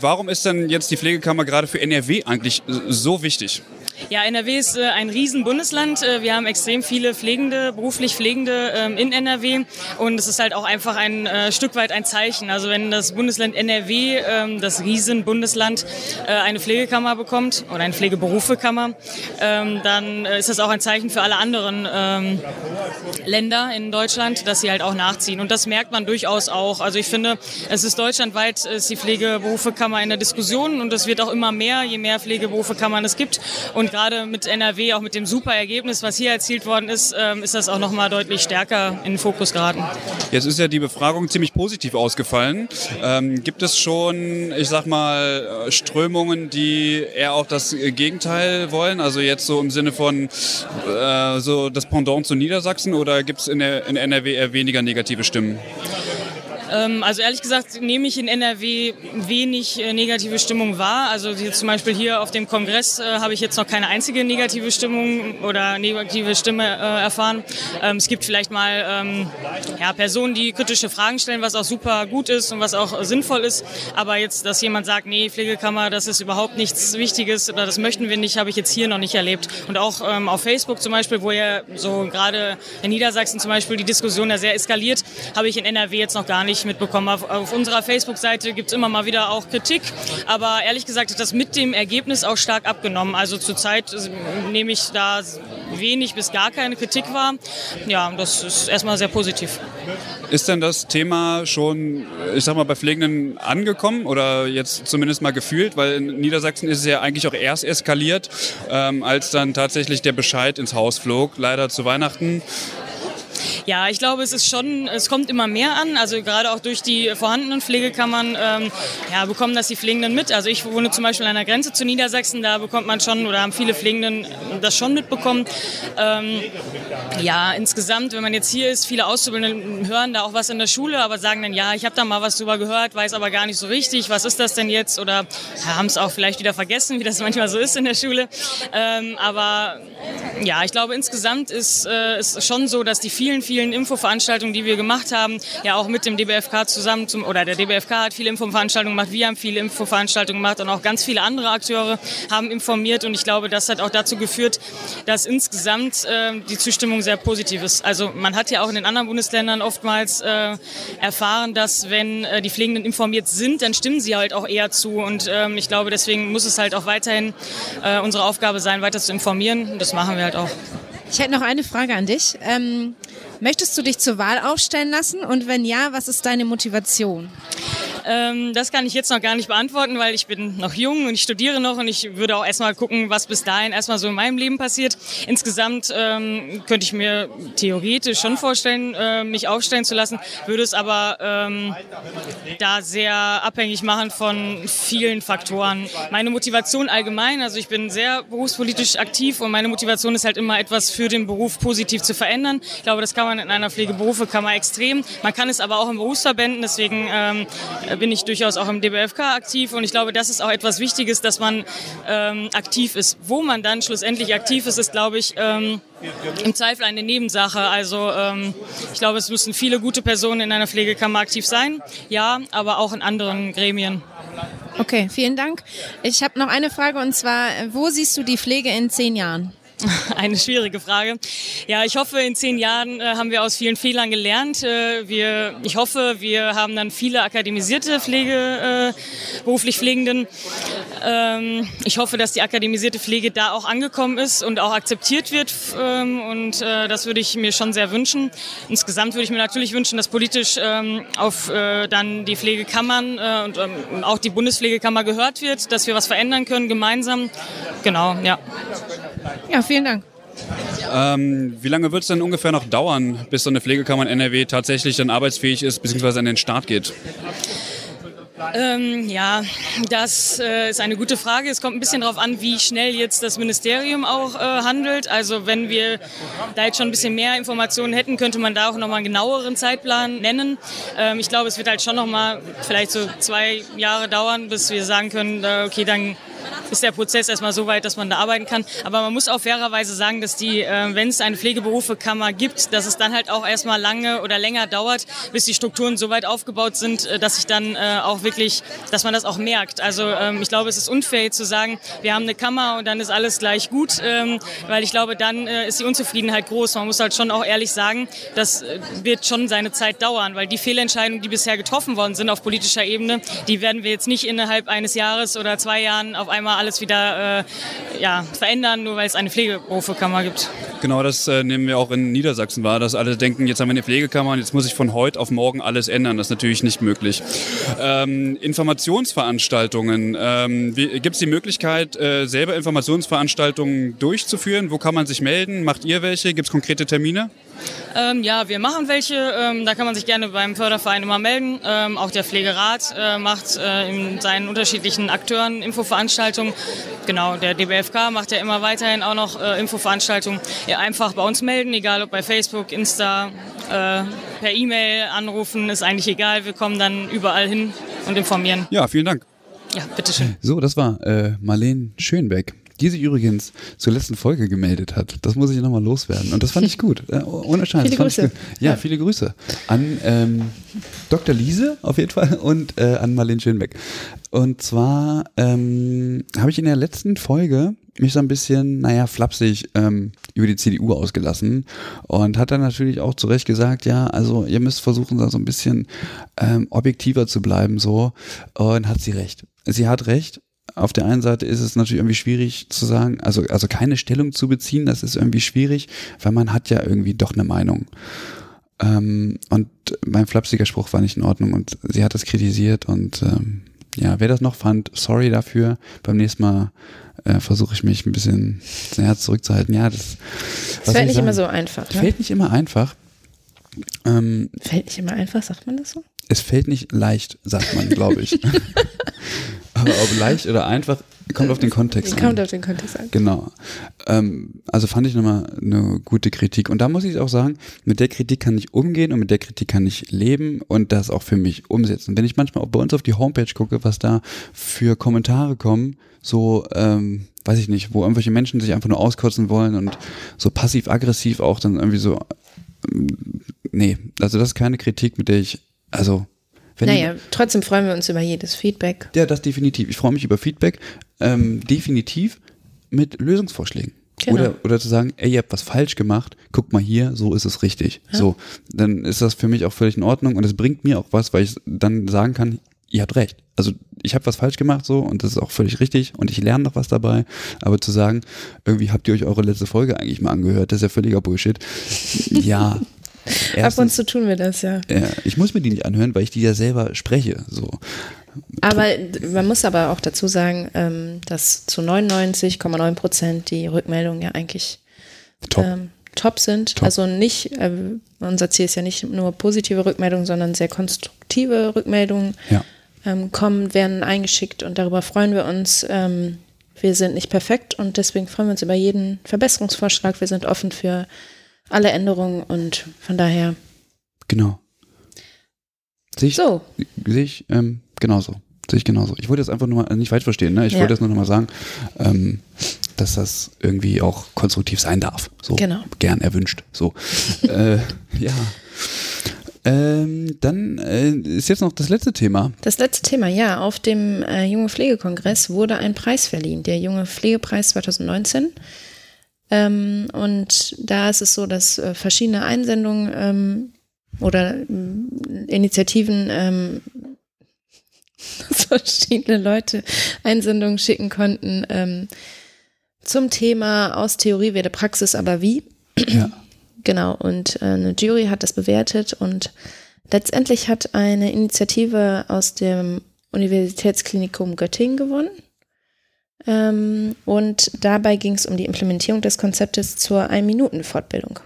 warum ist denn jetzt die Pflegekammer gerade für NRW eigentlich so wichtig? Ja, NRW ist äh, ein Riesenbundesland. Äh, wir haben extrem viele Pflegende, beruflich Pflegende ähm, in NRW und es ist halt auch einfach ein äh, Stück weit ein Zeichen. Also wenn das Bundesland NRW, ähm, das Riesenbundesland, eine Pflegekammer bekommt oder eine Pflegeberufekammer, ähm, dann ist das auch ein Zeichen für alle anderen Länder in Deutschland, dass sie halt auch nachziehen. Und das merkt man durchaus auch. Also ich finde, es ist deutschlandweit ist die Pflegeberufekammer in der Diskussion und es wird auch immer mehr, je mehr Pflegeberufekammern es gibt. Und gerade mit NRW, auch mit dem super Ergebnis, was hier erzielt worden ist, ähm, ist das auch nochmal deutlich stärker in den Fokus geraten. Jetzt ist ja die Befragung ziemlich positiv ausgefallen. Ähm, gibt es schon, ich sag mal, äh, Strömungen, die eher auch das Gegenteil wollen? Also jetzt so im Sinne von äh, so das Pendant zu Niedersachsen oder gibt es in, in NRW eher weniger negative Stimmen? Ähm, also ehrlich gesagt nehme ich in NRW wenig äh, negative Stimmung wahr. Also zum Beispiel hier auf dem Kongress äh, habe ich jetzt noch keine einzige negative Stimmung oder negative Stimme äh, erfahren. Ähm, es gibt vielleicht mal ähm, ja, Personen, die kritische Fragen stellen, was auch super gut ist und was auch sinnvoll ist. Aber jetzt, dass jemand sagt, nee, Pflegekammer, das ist überhaupt nichts Wichtiges oder das möchten wir nicht, habe ich jetzt hier noch nicht erlebt. Und auch auf Facebook zum Beispiel, wo ja so gerade in Niedersachsen zum Beispiel die Diskussion ja sehr eskaliert, habe ich in NRW jetzt noch gar nicht mitbekommen. Auf, auf unserer Facebook-Seite gibt es immer mal wieder auch Kritik, aber ehrlich gesagt hat das mit dem Ergebnis auch stark abgenommen. Also zurzeit äh, nehme ich da wenig bis gar keine Kritik wahr. Ja, das ist erstmal sehr positiv. Ist denn das Thema schon, ich sag mal, bei Pflegenden angekommen oder jetzt zumindest mal gefühlt? Weil in Niedersachsen ist es ja eigentlich auch erst eskaliert, ähm, als dann tatsächlich der Bescheid ins Haus flog, leider zu Weihnachten. Ja, ich glaube, es ist schon, es kommt immer mehr an. Also gerade auch durch die vorhandenen Pflegekammern ähm, ja, bekommen das die Pflegenden mit. Also ich wohne zum Beispiel an der Grenze zu Niedersachsen, da bekommt man schon oder haben viele Pflegenden das schon mitbekommen. Ähm, ja, insgesamt, wenn man jetzt hier ist, viele Auszubildende hören da auch was in der Schule, aber sagen dann, ja, ich habe da mal was drüber gehört, weiß aber gar nicht so richtig, was ist das denn jetzt? Oder ja, haben es auch vielleicht wieder vergessen, wie das manchmal so ist in der Schule. Ähm, aber ja, ich glaube, insgesamt ist es schon so, dass die vielen, vielen vielen Infoveranstaltungen, die wir gemacht haben, ja auch mit dem DBFK zusammen, zum, oder der DBFK hat viele Infoveranstaltungen gemacht, wir haben viele Infoveranstaltungen gemacht und auch ganz viele andere Akteure haben informiert und ich glaube, das hat auch dazu geführt, dass insgesamt äh, die Zustimmung sehr positiv ist. Also man hat ja auch in den anderen Bundesländern oftmals äh, erfahren, dass wenn äh, die Pflegenden informiert sind, dann stimmen sie halt auch eher zu und ähm, ich glaube, deswegen muss es halt auch weiterhin äh, unsere Aufgabe sein, weiter zu informieren und das machen wir halt auch. Ich hätte noch eine Frage an dich. Ähm, möchtest du dich zur Wahl aufstellen lassen? Und wenn ja, was ist deine Motivation? Ähm, das kann ich jetzt noch gar nicht beantworten, weil ich bin noch jung und ich studiere noch und ich würde auch erstmal gucken, was bis dahin erstmal so in meinem Leben passiert. Insgesamt ähm, könnte ich mir theoretisch schon vorstellen, äh, mich aufstellen zu lassen, würde es aber ähm, da sehr abhängig machen von vielen Faktoren. Meine Motivation allgemein, also ich bin sehr berufspolitisch aktiv und meine Motivation ist halt immer etwas für den Beruf positiv zu verändern. Ich glaube, das kann man in einer Pflegeberufekammer extrem. Man kann es aber auch in Berufsverbänden, deswegen ähm, bin ich durchaus auch im DBFK aktiv und ich glaube, das ist auch etwas Wichtiges, dass man ähm, aktiv ist. Wo man dann schlussendlich aktiv ist, ist, glaube ich, ähm, im Zweifel eine Nebensache. Also ähm, ich glaube, es müssen viele gute Personen in einer Pflegekammer aktiv sein, ja, aber auch in anderen Gremien. Okay, vielen Dank. Ich habe noch eine Frage und zwar, wo siehst du die Pflege in zehn Jahren? <laughs> Eine schwierige Frage. Ja, ich hoffe, in zehn Jahren äh, haben wir aus vielen Fehlern gelernt. Äh, wir, ich hoffe, wir haben dann viele akademisierte Pflege, äh, beruflich Pflegenden. Ähm, ich hoffe, dass die akademisierte Pflege da auch angekommen ist und auch akzeptiert wird. Ähm, und äh, das würde ich mir schon sehr wünschen. Insgesamt würde ich mir natürlich wünschen, dass politisch ähm, auf äh, dann die Pflegekammern äh, und ähm, auch die Bundespflegekammer gehört wird, dass wir was verändern können gemeinsam. Genau, ja. Ja, vielen Dank. Ähm, wie lange wird es denn ungefähr noch dauern, bis so eine Pflegekammer in NRW tatsächlich dann arbeitsfähig ist, beziehungsweise an den Start geht? Ähm, ja, das äh, ist eine gute Frage. Es kommt ein bisschen darauf an, wie schnell jetzt das Ministerium auch äh, handelt. Also wenn wir da jetzt schon ein bisschen mehr Informationen hätten, könnte man da auch nochmal einen genaueren Zeitplan nennen. Ähm, ich glaube, es wird halt schon nochmal vielleicht so zwei Jahre dauern, bis wir sagen können, äh, okay, dann ist der Prozess erstmal so weit, dass man da arbeiten kann. Aber man muss auch fairerweise sagen, dass die, äh, wenn es eine Pflegeberufekammer gibt, dass es dann halt auch erstmal lange oder länger dauert, bis die Strukturen so weit aufgebaut sind, äh, dass sich dann äh, auch wirklich, dass man das auch merkt. Also ähm, ich glaube, es ist unfair zu sagen, wir haben eine Kammer und dann ist alles gleich gut, ähm, weil ich glaube, dann äh, ist die Unzufriedenheit groß. Man muss halt schon auch ehrlich sagen, das äh, wird schon seine Zeit dauern, weil die Fehlentscheidungen, die bisher getroffen worden sind auf politischer Ebene, die werden wir jetzt nicht innerhalb eines Jahres oder zwei Jahren auf einmal alles wieder äh, ja, verändern, nur weil es eine Pflegeberufekammer gibt. Genau, das äh, nehmen wir auch in Niedersachsen wahr, dass alle denken, jetzt haben wir eine Pflegekammer und jetzt muss ich von heute auf morgen alles ändern. Das ist natürlich nicht möglich. Ähm, Informationsveranstaltungen. Ähm, Gibt es die Möglichkeit, äh, selber Informationsveranstaltungen durchzuführen? Wo kann man sich melden? Macht ihr welche? Gibt es konkrete Termine? Ähm, ja, wir machen welche. Ähm, da kann man sich gerne beim Förderverein immer melden. Ähm, auch der Pflegerat äh, macht äh, in seinen unterschiedlichen Akteuren Infoveranstaltungen. Genau, der DBFK macht ja immer weiterhin auch noch äh, Infoveranstaltungen. Ja, einfach bei uns melden, egal ob bei Facebook, Insta, äh, per E-Mail anrufen, ist eigentlich egal. Wir kommen dann überall hin und informieren. Ja, vielen Dank. Ja, bitteschön. So, das war äh, Marlene Schönbeck die sich übrigens zur letzten Folge gemeldet hat. Das muss ich nochmal loswerden. Und das fand ich gut. Äh, ohne Scheiß. Viele Grüße. Ja, ja, viele Grüße. An ähm, Dr. Liese auf jeden Fall und äh, an Marlene Schönbeck. Und zwar ähm, habe ich in der letzten Folge mich so ein bisschen, naja, flapsig ähm, über die CDU ausgelassen und hat dann natürlich auch zu Recht gesagt, ja, also ihr müsst versuchen, da so ein bisschen ähm, objektiver zu bleiben, so. Und hat sie recht. Sie hat recht auf der einen Seite ist es natürlich irgendwie schwierig zu sagen, also, also keine Stellung zu beziehen, das ist irgendwie schwierig, weil man hat ja irgendwie doch eine Meinung. Ähm, und mein flapsiger Spruch war nicht in Ordnung und sie hat das kritisiert und ähm, ja, wer das noch fand, sorry dafür. Beim nächsten Mal äh, versuche ich mich ein bisschen Herz zurückzuhalten. Ja, das, das fällt nicht sagen? immer so einfach. Ne? Fällt nicht immer einfach. Ähm, fällt nicht immer einfach, sagt man das so? Es fällt nicht leicht, sagt man, glaube ich. <laughs> Aber ob leicht oder einfach, kommt auf den Kontext an. Kommt auf den Kontext an. Genau. Ähm, also fand ich nochmal eine gute Kritik. Und da muss ich auch sagen, mit der Kritik kann ich umgehen und mit der Kritik kann ich leben und das auch für mich umsetzen. Wenn ich manchmal auch bei uns auf die Homepage gucke, was da für Kommentare kommen, so, ähm, weiß ich nicht, wo irgendwelche Menschen sich einfach nur auskotzen wollen und so passiv-aggressiv auch dann irgendwie so nee, also das ist keine Kritik, mit der ich, also wenn naja, trotzdem freuen wir uns über jedes Feedback. Ja, das definitiv. Ich freue mich über Feedback. Ähm, definitiv mit Lösungsvorschlägen. Genau. Oder, oder zu sagen, ey, ihr habt was falsch gemacht, guck mal hier, so ist es richtig. Ja. So, dann ist das für mich auch völlig in Ordnung und es bringt mir auch was, weil ich dann sagen kann, ihr habt recht. Also ich habe was falsch gemacht so und das ist auch völlig richtig und ich lerne noch was dabei. Aber zu sagen, irgendwie habt ihr euch eure letzte Folge eigentlich mal angehört, das ist ja völliger Bullshit. Ja. <laughs> Ab und zu tun wir das, ja. Ja, ich muss mir die nicht anhören, weil ich die ja selber spreche. So. Aber man muss aber auch dazu sagen, ähm, dass zu 99,9 Prozent die Rückmeldungen ja eigentlich top, ähm, top sind. Top. Also nicht, äh, unser Ziel ist ja nicht nur positive Rückmeldungen, sondern sehr konstruktive Rückmeldungen Ja. ähm, kommen, werden eingeschickt und darüber freuen wir uns. Ähm, wir sind nicht perfekt und deswegen freuen wir uns über jeden Verbesserungsvorschlag. Wir sind offen für alle Änderungen und von daher Genau. Sehe ich, So. sehe ich ähm, genauso. Sehe ich genauso. Ich wollte das einfach nur mal nicht falsch verstehen. Ne? Ich Ja. wollte das nur noch mal sagen, ähm, dass das irgendwie auch konstruktiv sein darf. So Genau. gern erwünscht. So. <laughs> äh, ja. Ähm, dann äh, ist jetzt noch das letzte Thema. Das letzte Thema, ja, auf dem äh, Junge Pflegekongress wurde ein Preis verliehen, der Junge Pflegepreis 2019. Ähm, und da ist es so, dass äh, verschiedene Einsendungen ähm, oder ähm, Initiativen, ähm, <laughs> verschiedene Leute Einsendungen schicken konnten ähm, zum Thema aus Theorie werde Praxis, aber wie? Ja. <clears throat> Genau, und äh, eine Jury hat das bewertet und letztendlich hat eine Initiative aus dem Universitätsklinikum Göttingen gewonnen. Ähm, und dabei ging es um die Implementierung des Konzeptes zur Ein-Minuten-Fortbildung.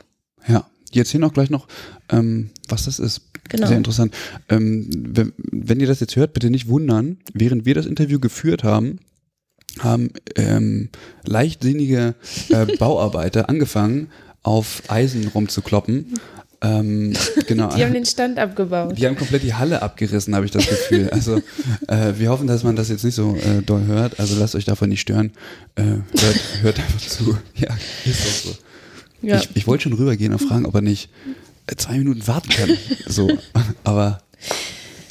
Ja, die erzählen auch gleich noch, ähm, was das ist. Genau. Sehr interessant. Ähm, wenn, wenn ihr das jetzt hört, bitte nicht wundern. Während wir das Interview geführt haben, haben ähm, leichtsinnige äh, Bauarbeiter <laughs> angefangen, auf Eisen rumzukloppen. Ähm, <laughs> genau. Die haben den Stand abgebaut. Die haben komplett die Halle abgerissen, habe ich das Gefühl. Also äh, wir hoffen, dass man das jetzt nicht so äh, doll hört. Also lasst euch davon nicht stören. Äh, hört, hört einfach zu. <laughs> Ja, ist doch so. Ja. Ich, ich wollte schon rübergehen und fragen, ob er nicht äh, zwei Minuten warten kann. So, <laughs> aber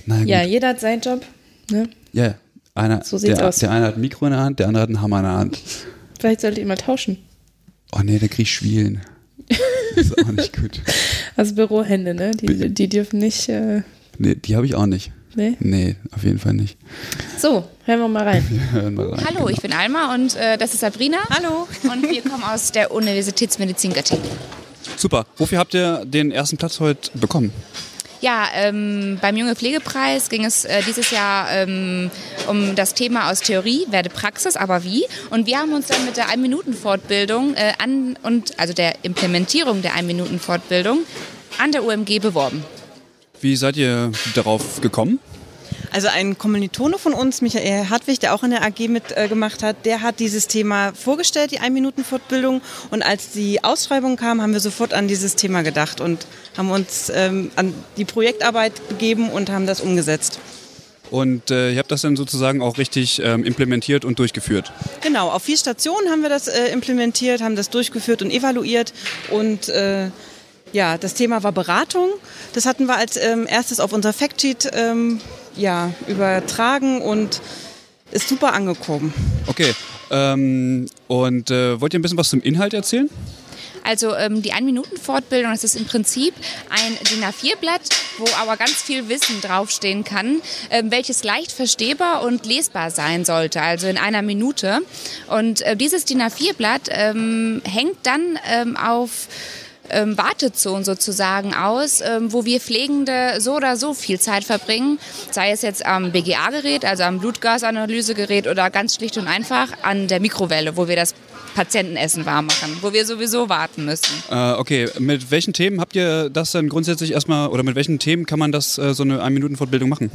naja, gut. Ja, jeder hat seinen Job. Ne? Ja, einer, So sieht's der, aus. der eine hat ein Mikro in der Hand, der andere hat einen Hammer in der Hand. Vielleicht sollte ich mal tauschen. Oh nee, der kriegt Schwielen. Das ist auch nicht gut. Also Bürohände, ne? Die, die dürfen nicht. Äh, Nee, die habe ich auch nicht. Nee? Nee, auf jeden Fall nicht. so, hören wir mal rein. <laughs> Wir mal rein. Hallo, ich bin Alma und äh, das ist Sabrina. Hallo. Und wir kommen aus der Universitätsmedizin Göttingen. Super. Wofür habt ihr den ersten Platz heute bekommen? Ja, ähm, beim Junge Pflegepreis ging es äh, dieses Jahr ähm, um das Thema aus Theorie, werde Praxis, aber wie? Und wir haben uns dann mit der Ein-Minuten-Fortbildung äh, an und also der Implementierung der Ein-Minuten-Fortbildung an der UMG beworben. Wie seid ihr darauf gekommen? Also ein Kommilitone von uns, Michael Hartwig, der auch in der AG mitgemacht hat, der hat dieses Thema vorgestellt, die Ein-Minuten-Fortbildung. Und als die Ausschreibung kam, haben wir sofort an dieses Thema gedacht und haben uns ähm, an die Projektarbeit begeben und haben das umgesetzt. Und äh, ihr habt das dann sozusagen auch richtig ähm, implementiert und durchgeführt. Genau, auf vier Stationen haben wir das äh, implementiert, haben das durchgeführt und evaluiert. Und äh, ja, das Thema war Beratung. Das hatten wir als ähm, erstes auf unser Factsheet ähm, ja, übertragen und ist super angekommen. Okay. Ähm, und äh, wollt ihr ein bisschen was zum Inhalt erzählen? Also ähm, die Ein-Minuten-Fortbildung, das ist im Prinzip ein DIN A4-Blatt, wo aber ganz viel Wissen draufstehen kann, ähm, welches leicht verstehbar und lesbar sein sollte, also in einer Minute. Und äh, dieses DIN A4-Blatt ähm, hängt dann ähm, auf ähm, Wartezonen sozusagen aus, ähm, wo wir Pflegende so oder so viel Zeit verbringen, sei es jetzt am BGA-Gerät, also am Blutgasanalysegerät oder ganz schlicht und einfach an der Mikrowelle, wo wir das Patientenessen warm machen, wo wir sowieso warten müssen. Äh, okay, mit welchen Themen habt ihr das dann grundsätzlich erstmal, oder mit welchen Themen kann man das, äh, so eine Ein-Minuten-Fortbildung machen?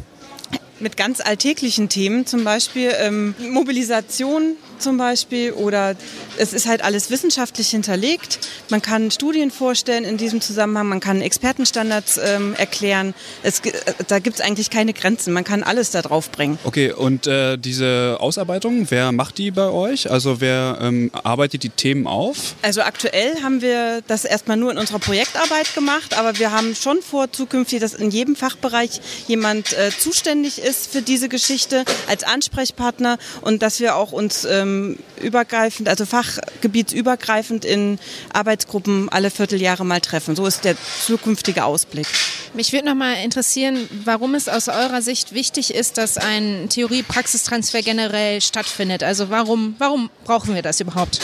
Mit ganz alltäglichen Themen, zum Beispiel ähm, Mobilisation zum Beispiel oder es ist halt alles wissenschaftlich hinterlegt. Man kann Studien vorstellen in diesem Zusammenhang, man kann Expertenstandards ähm, erklären. Es, äh, da gibt es eigentlich keine Grenzen, man kann alles da drauf bringen. Okay, und äh, diese Ausarbeitung, wer macht die bei euch? Also wer ähm, arbeitet die Themen auf? Also aktuell haben wir das erstmal nur in unserer Projektarbeit gemacht, aber wir haben schon vor, zukünftig, dass in jedem Fachbereich jemand äh, zuständig ist für diese Geschichte als Ansprechpartner und dass wir auch uns ähm, übergreifend, also fachgebietsübergreifend in Arbeitsgruppen alle Vierteljahre mal treffen. So ist der zukünftige Ausblick. Mich würde noch mal interessieren, warum es aus eurer Sicht wichtig ist, dass ein Theorie-Praxistransfer generell stattfindet. Also warum, warum brauchen wir das überhaupt?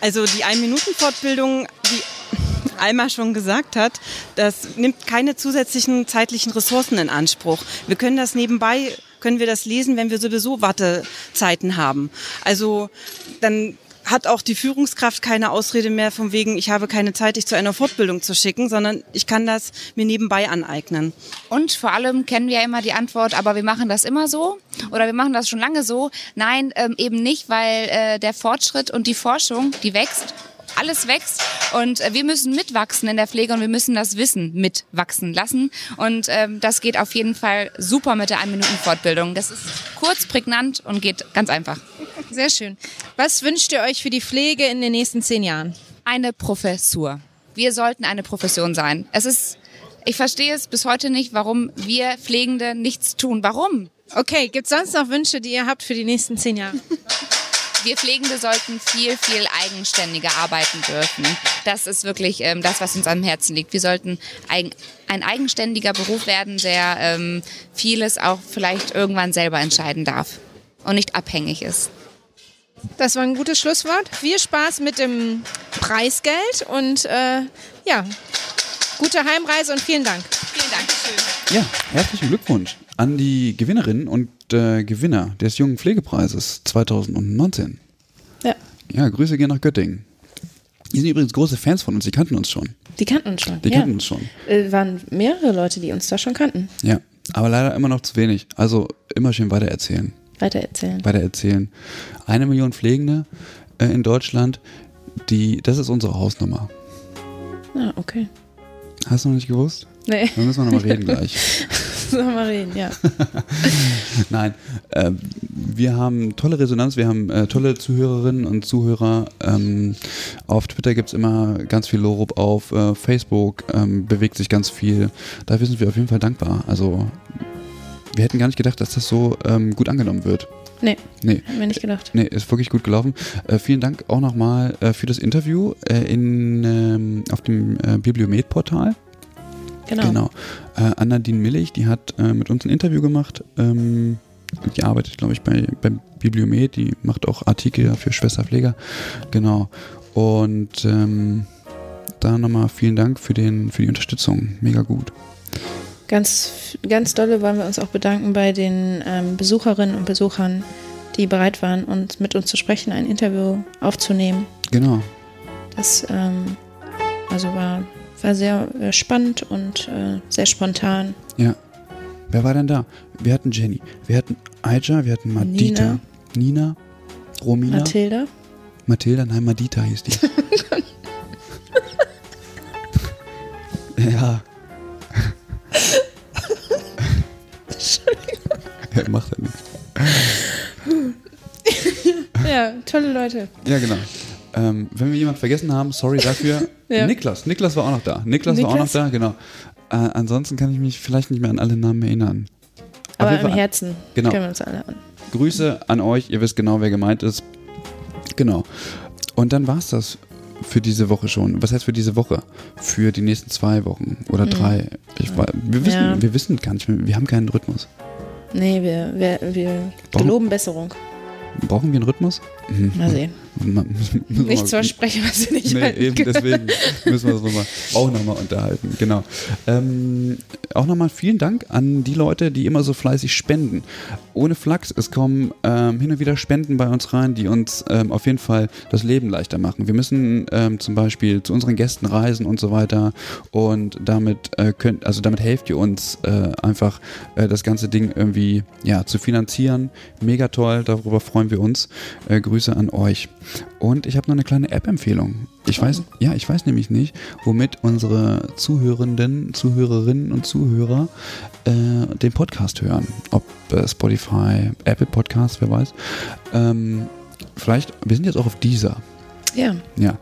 Also die Ein-Minuten-Fortbildung, wie Alma schon gesagt hat, das nimmt keine zusätzlichen zeitlichen Ressourcen in Anspruch. Wir können das nebenbei, können wir das lesen, wenn wir sowieso Wartezeiten haben. Also dann hat auch die Führungskraft keine Ausrede mehr von wegen, ich habe keine Zeit, dich zu einer Fortbildung zu schicken, sondern ich kann das mir nebenbei aneignen. Und vor allem kennen wir ja immer die Antwort, aber wir machen das immer so oder wir machen das schon lange so. Nein, ähm, eben nicht, weil äh, der Fortschritt und die Forschung, die wächst. Alles wächst und äh, wir müssen mitwachsen in der Pflege und wir müssen das Wissen mitwachsen lassen. Und ähm, das geht auf jeden Fall super mit der 1-Minuten-Fortbildung. Das ist kurz, prägnant und geht ganz einfach. Sehr schön. Was wünscht ihr euch für die Pflege in den nächsten zehn Jahren? Eine Professur. Wir sollten eine Profession sein. Es ist, ich verstehe es bis heute nicht, warum wir Pflegende nichts tun. Warum? Okay, gibt es sonst noch Wünsche, die ihr habt für die nächsten zehn Jahre? <laughs> Wir Pflegende sollten viel, viel eigenständiger arbeiten dürfen. Das ist wirklich ähm, das, was uns am Herzen liegt. Wir sollten ein, ein eigenständiger Beruf werden, der ähm, vieles auch vielleicht irgendwann selber entscheiden darf und nicht abhängig ist. Das war ein gutes Schlusswort. Viel Spaß mit dem Preisgeld und äh, ja, gute Heimreise und vielen Dank. Vielen Dank. Ja, herzlichen Glückwunsch an die Gewinnerinnen und äh, Gewinner des Jungen Pflegepreises 2019. Ja. Ja, Grüße gehen nach Göttingen. Die sind übrigens große Fans von uns, die kannten uns schon. Die kannten uns schon. Die ja. kannten uns schon. Äh, waren mehrere Leute, die uns da schon kannten. Ja, aber leider immer noch zu wenig. Also immer schön weitererzählen. Weitererzählen. Weitererzählen. Eine Million Pflegende äh, in Deutschland, die, das ist unsere Hausnummer. Ah, okay. Hast du noch nicht gewusst? Nee. Dann müssen wir nochmal reden <laughs> gleich. Reden, ja. <laughs> Nein, äh, wir haben tolle Resonanz, wir haben äh, tolle Zuhörerinnen und Zuhörer. Ähm, auf Twitter gibt es immer ganz viel Lob auf, äh, Facebook ähm, bewegt sich ganz viel. Dafür sind wir auf jeden Fall dankbar. Also wir hätten gar nicht gedacht, dass das so ähm, gut angenommen wird. Nee, Nee. haben wir nicht gedacht. Nee, ist wirklich gut gelaufen. Äh, vielen Dank auch nochmal äh, für das Interview äh, in, ähm, auf dem äh, Bibliomet-Portal. Genau. Genau. Äh, Anna-Dien Millig, die hat äh, mit uns ein Interview gemacht. Ähm, die arbeitet, glaube ich, bei, beim Bibliomet. Die macht auch Artikel für Schwesterpfleger. Genau. Und ähm, da nochmal vielen Dank für, den, für die Unterstützung. Mega gut. Ganz, ganz dolle wollen wir uns auch bedanken bei den ähm, Besucherinnen und Besuchern, die bereit waren, uns mit uns zu sprechen, ein Interview aufzunehmen. Genau. Das ähm, also war, war sehr äh, spannend und äh, sehr spontan. Ja. Wer war denn da? Wir hatten Jenny, wir hatten Aija, wir hatten Madita, Nina, Romina, Mathilda. Mathilda, nein, Madita hieß die. <laughs> ja. <laughs> ja, macht er nichts. <laughs> ja, tolle Leute. Ja, genau. Ähm, wenn wir jemanden vergessen haben, sorry dafür. Ja. Niklas, Niklas war auch noch da. Niklas, war auch noch Niklas? da, genau. Äh, ansonsten kann ich mich vielleicht nicht mehr an alle Namen erinnern. Aber im Fall- Herzen Genau. können wir uns alle an. Grüße an euch, ihr wisst genau, wer gemeint ist. Genau. Und dann war es das für diese Woche schon. Was heißt für diese Woche? Für die nächsten zwei Wochen oder Mhm. drei. Ich, war- wir, wissen, Ja. wir wissen gar nicht mehr, wir haben keinen Rhythmus. Nee, wir, wir, wir geloben Besserung. Brauchen wir einen Rhythmus? Mhm. Mal sehen. Nichts mal- versprechen, was sie nicht Nee, halten eben können. deswegen müssen wir uns nochmal, auch nochmal unterhalten. Genau. Ähm, auch nochmal vielen Dank an die Leute, die immer so fleißig spenden. Ohne Flachs, es kommen ähm, hin und wieder Spenden bei uns rein, die uns ähm, auf jeden Fall das Leben leichter machen. Wir müssen ähm, zum Beispiel zu unseren Gästen reisen und so weiter und damit äh, könnt, also damit helft ihr uns äh, einfach äh, das ganze Ding irgendwie ja, zu finanzieren. Mega toll, darüber freuen wir uns. Äh, Grüße an euch. Und ich habe noch eine kleine App-Empfehlung. Ich weiß, ja, ich weiß nämlich nicht, womit unsere Zuhörenden, Zuhörerinnen und Zuhörer äh, den Podcast hören. Ob äh, Spotify, Apple Podcast, wer weiß. Ähm, vielleicht, wir sind jetzt auch auf dieser. Ja. Ja.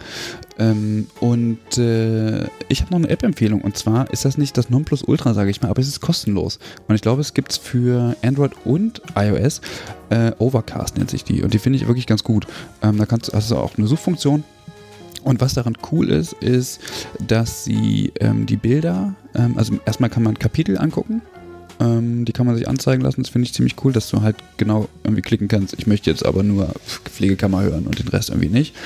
Ähm, und äh, ich habe noch eine App-Empfehlung. Und zwar ist das nicht das Nonplusultra, sage ich mal, aber es ist kostenlos. Und ich glaube, es gibt es für Android und iOS. Äh, Overcast nennt sich die. Und die finde ich wirklich ganz gut. Ähm, da kannst hast du auch eine Suchfunktion. Und was daran cool ist, ist, dass sie ähm, die Bilder, ähm, also erstmal kann man Kapitel angucken. Ähm, die kann man sich anzeigen lassen. Das finde ich ziemlich cool, dass du halt genau irgendwie klicken kannst. Ich möchte jetzt aber nur Pflegekammer hören und den Rest irgendwie nicht.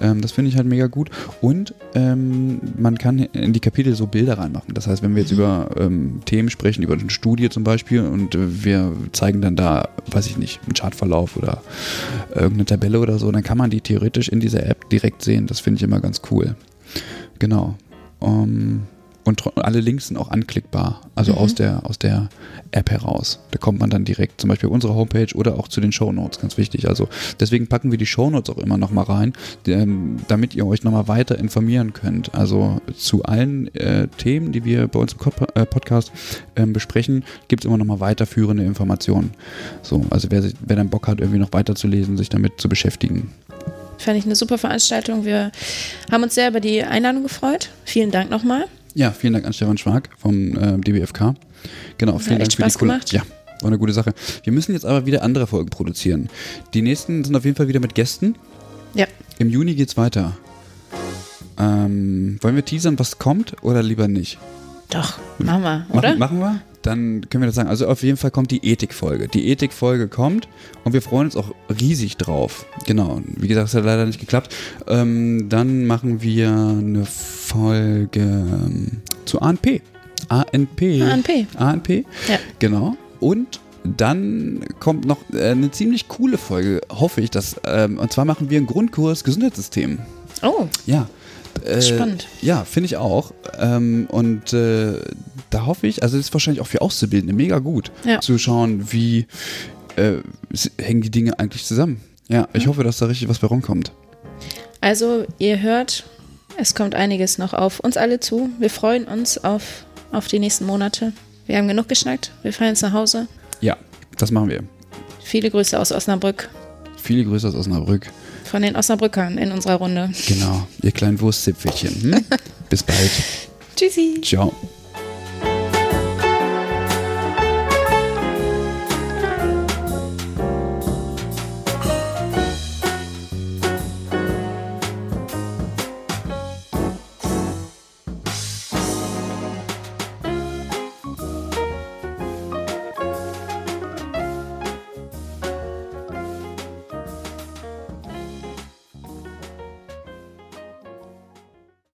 Ähm, das finde ich halt mega gut. Und ähm, man kann in die Kapitel so Bilder reinmachen. Das heißt, wenn wir jetzt über ähm, Themen sprechen, über eine Studie zum Beispiel, und wir zeigen dann da, weiß ich nicht, einen Chartverlauf oder irgendeine Tabelle oder so, dann kann man die theoretisch in dieser App direkt sehen. Das finde ich immer ganz cool. Genau. Ähm, und alle Links sind auch anklickbar, also Mhm. aus, der, aus der App heraus. Da kommt man dann direkt zum Beispiel auf unsere Homepage oder auch zu den Shownotes, ganz wichtig. Also deswegen packen wir die Shownotes auch immer nochmal rein, ähm, damit ihr euch nochmal weiter informieren könnt. Also zu allen äh, Themen, die wir bei uns im äh, Podcast ähm, besprechen, gibt es immer nochmal weiterführende Informationen. So, also wer, wer dann Bock hat, irgendwie noch weiterzulesen, sich damit zu beschäftigen. Fand ich eine super Veranstaltung. Wir haben uns sehr über die Einladung gefreut. Vielen Dank nochmal. Ja, vielen Dank an Stefan Schwag vom äh, DBFK. Genau, vielen Dank für die Spaß coole, gemacht. Ja, war eine gute Sache. Wir müssen jetzt aber wieder andere Folgen produzieren. Die nächsten sind auf jeden Fall wieder mit Gästen. Ja. Im Juni geht's weiter. Ähm, wollen wir teasern, was kommt oder lieber nicht? Doch, machen wir, oder? Machen, machen wir? Dann können wir das sagen. Also auf jeden Fall kommt die Ethikfolge. Die Ethikfolge kommt und wir freuen uns auch riesig drauf. Genau. Wie gesagt, es hat leider nicht geklappt. Ähm, dann machen wir eine Folge ähm, zu ANP. ANP. ANP. ANP. Ja. Genau. Und dann kommt noch äh, eine ziemlich coole Folge, hoffe ich. Dass, ähm, und zwar machen wir einen Grundkurs Gesundheitssystem. Oh. Ja. Äh, Spannend. Ja, finde ich auch. Ähm, und äh, da hoffe ich, also das ist wahrscheinlich auch für Auszubildende mega gut, Ja. zu schauen, wie äh, hängen die Dinge eigentlich zusammen. Ja, ich hoffe, dass da richtig was bei rumkommt. Also, ihr hört, es kommt einiges noch auf uns alle zu. Wir freuen uns auf, auf die nächsten Monate. Wir haben genug geschnackt. Wir fahren jetzt nach Hause. Ja, das machen wir. Viele Grüße aus Osnabrück. Viele Grüße aus Osnabrück. Von den Osnabrückern in unserer Runde. Genau, ihr kleinen Wurstzipfelchen. Hm? <laughs> Bis bald. Tschüssi. Ciao.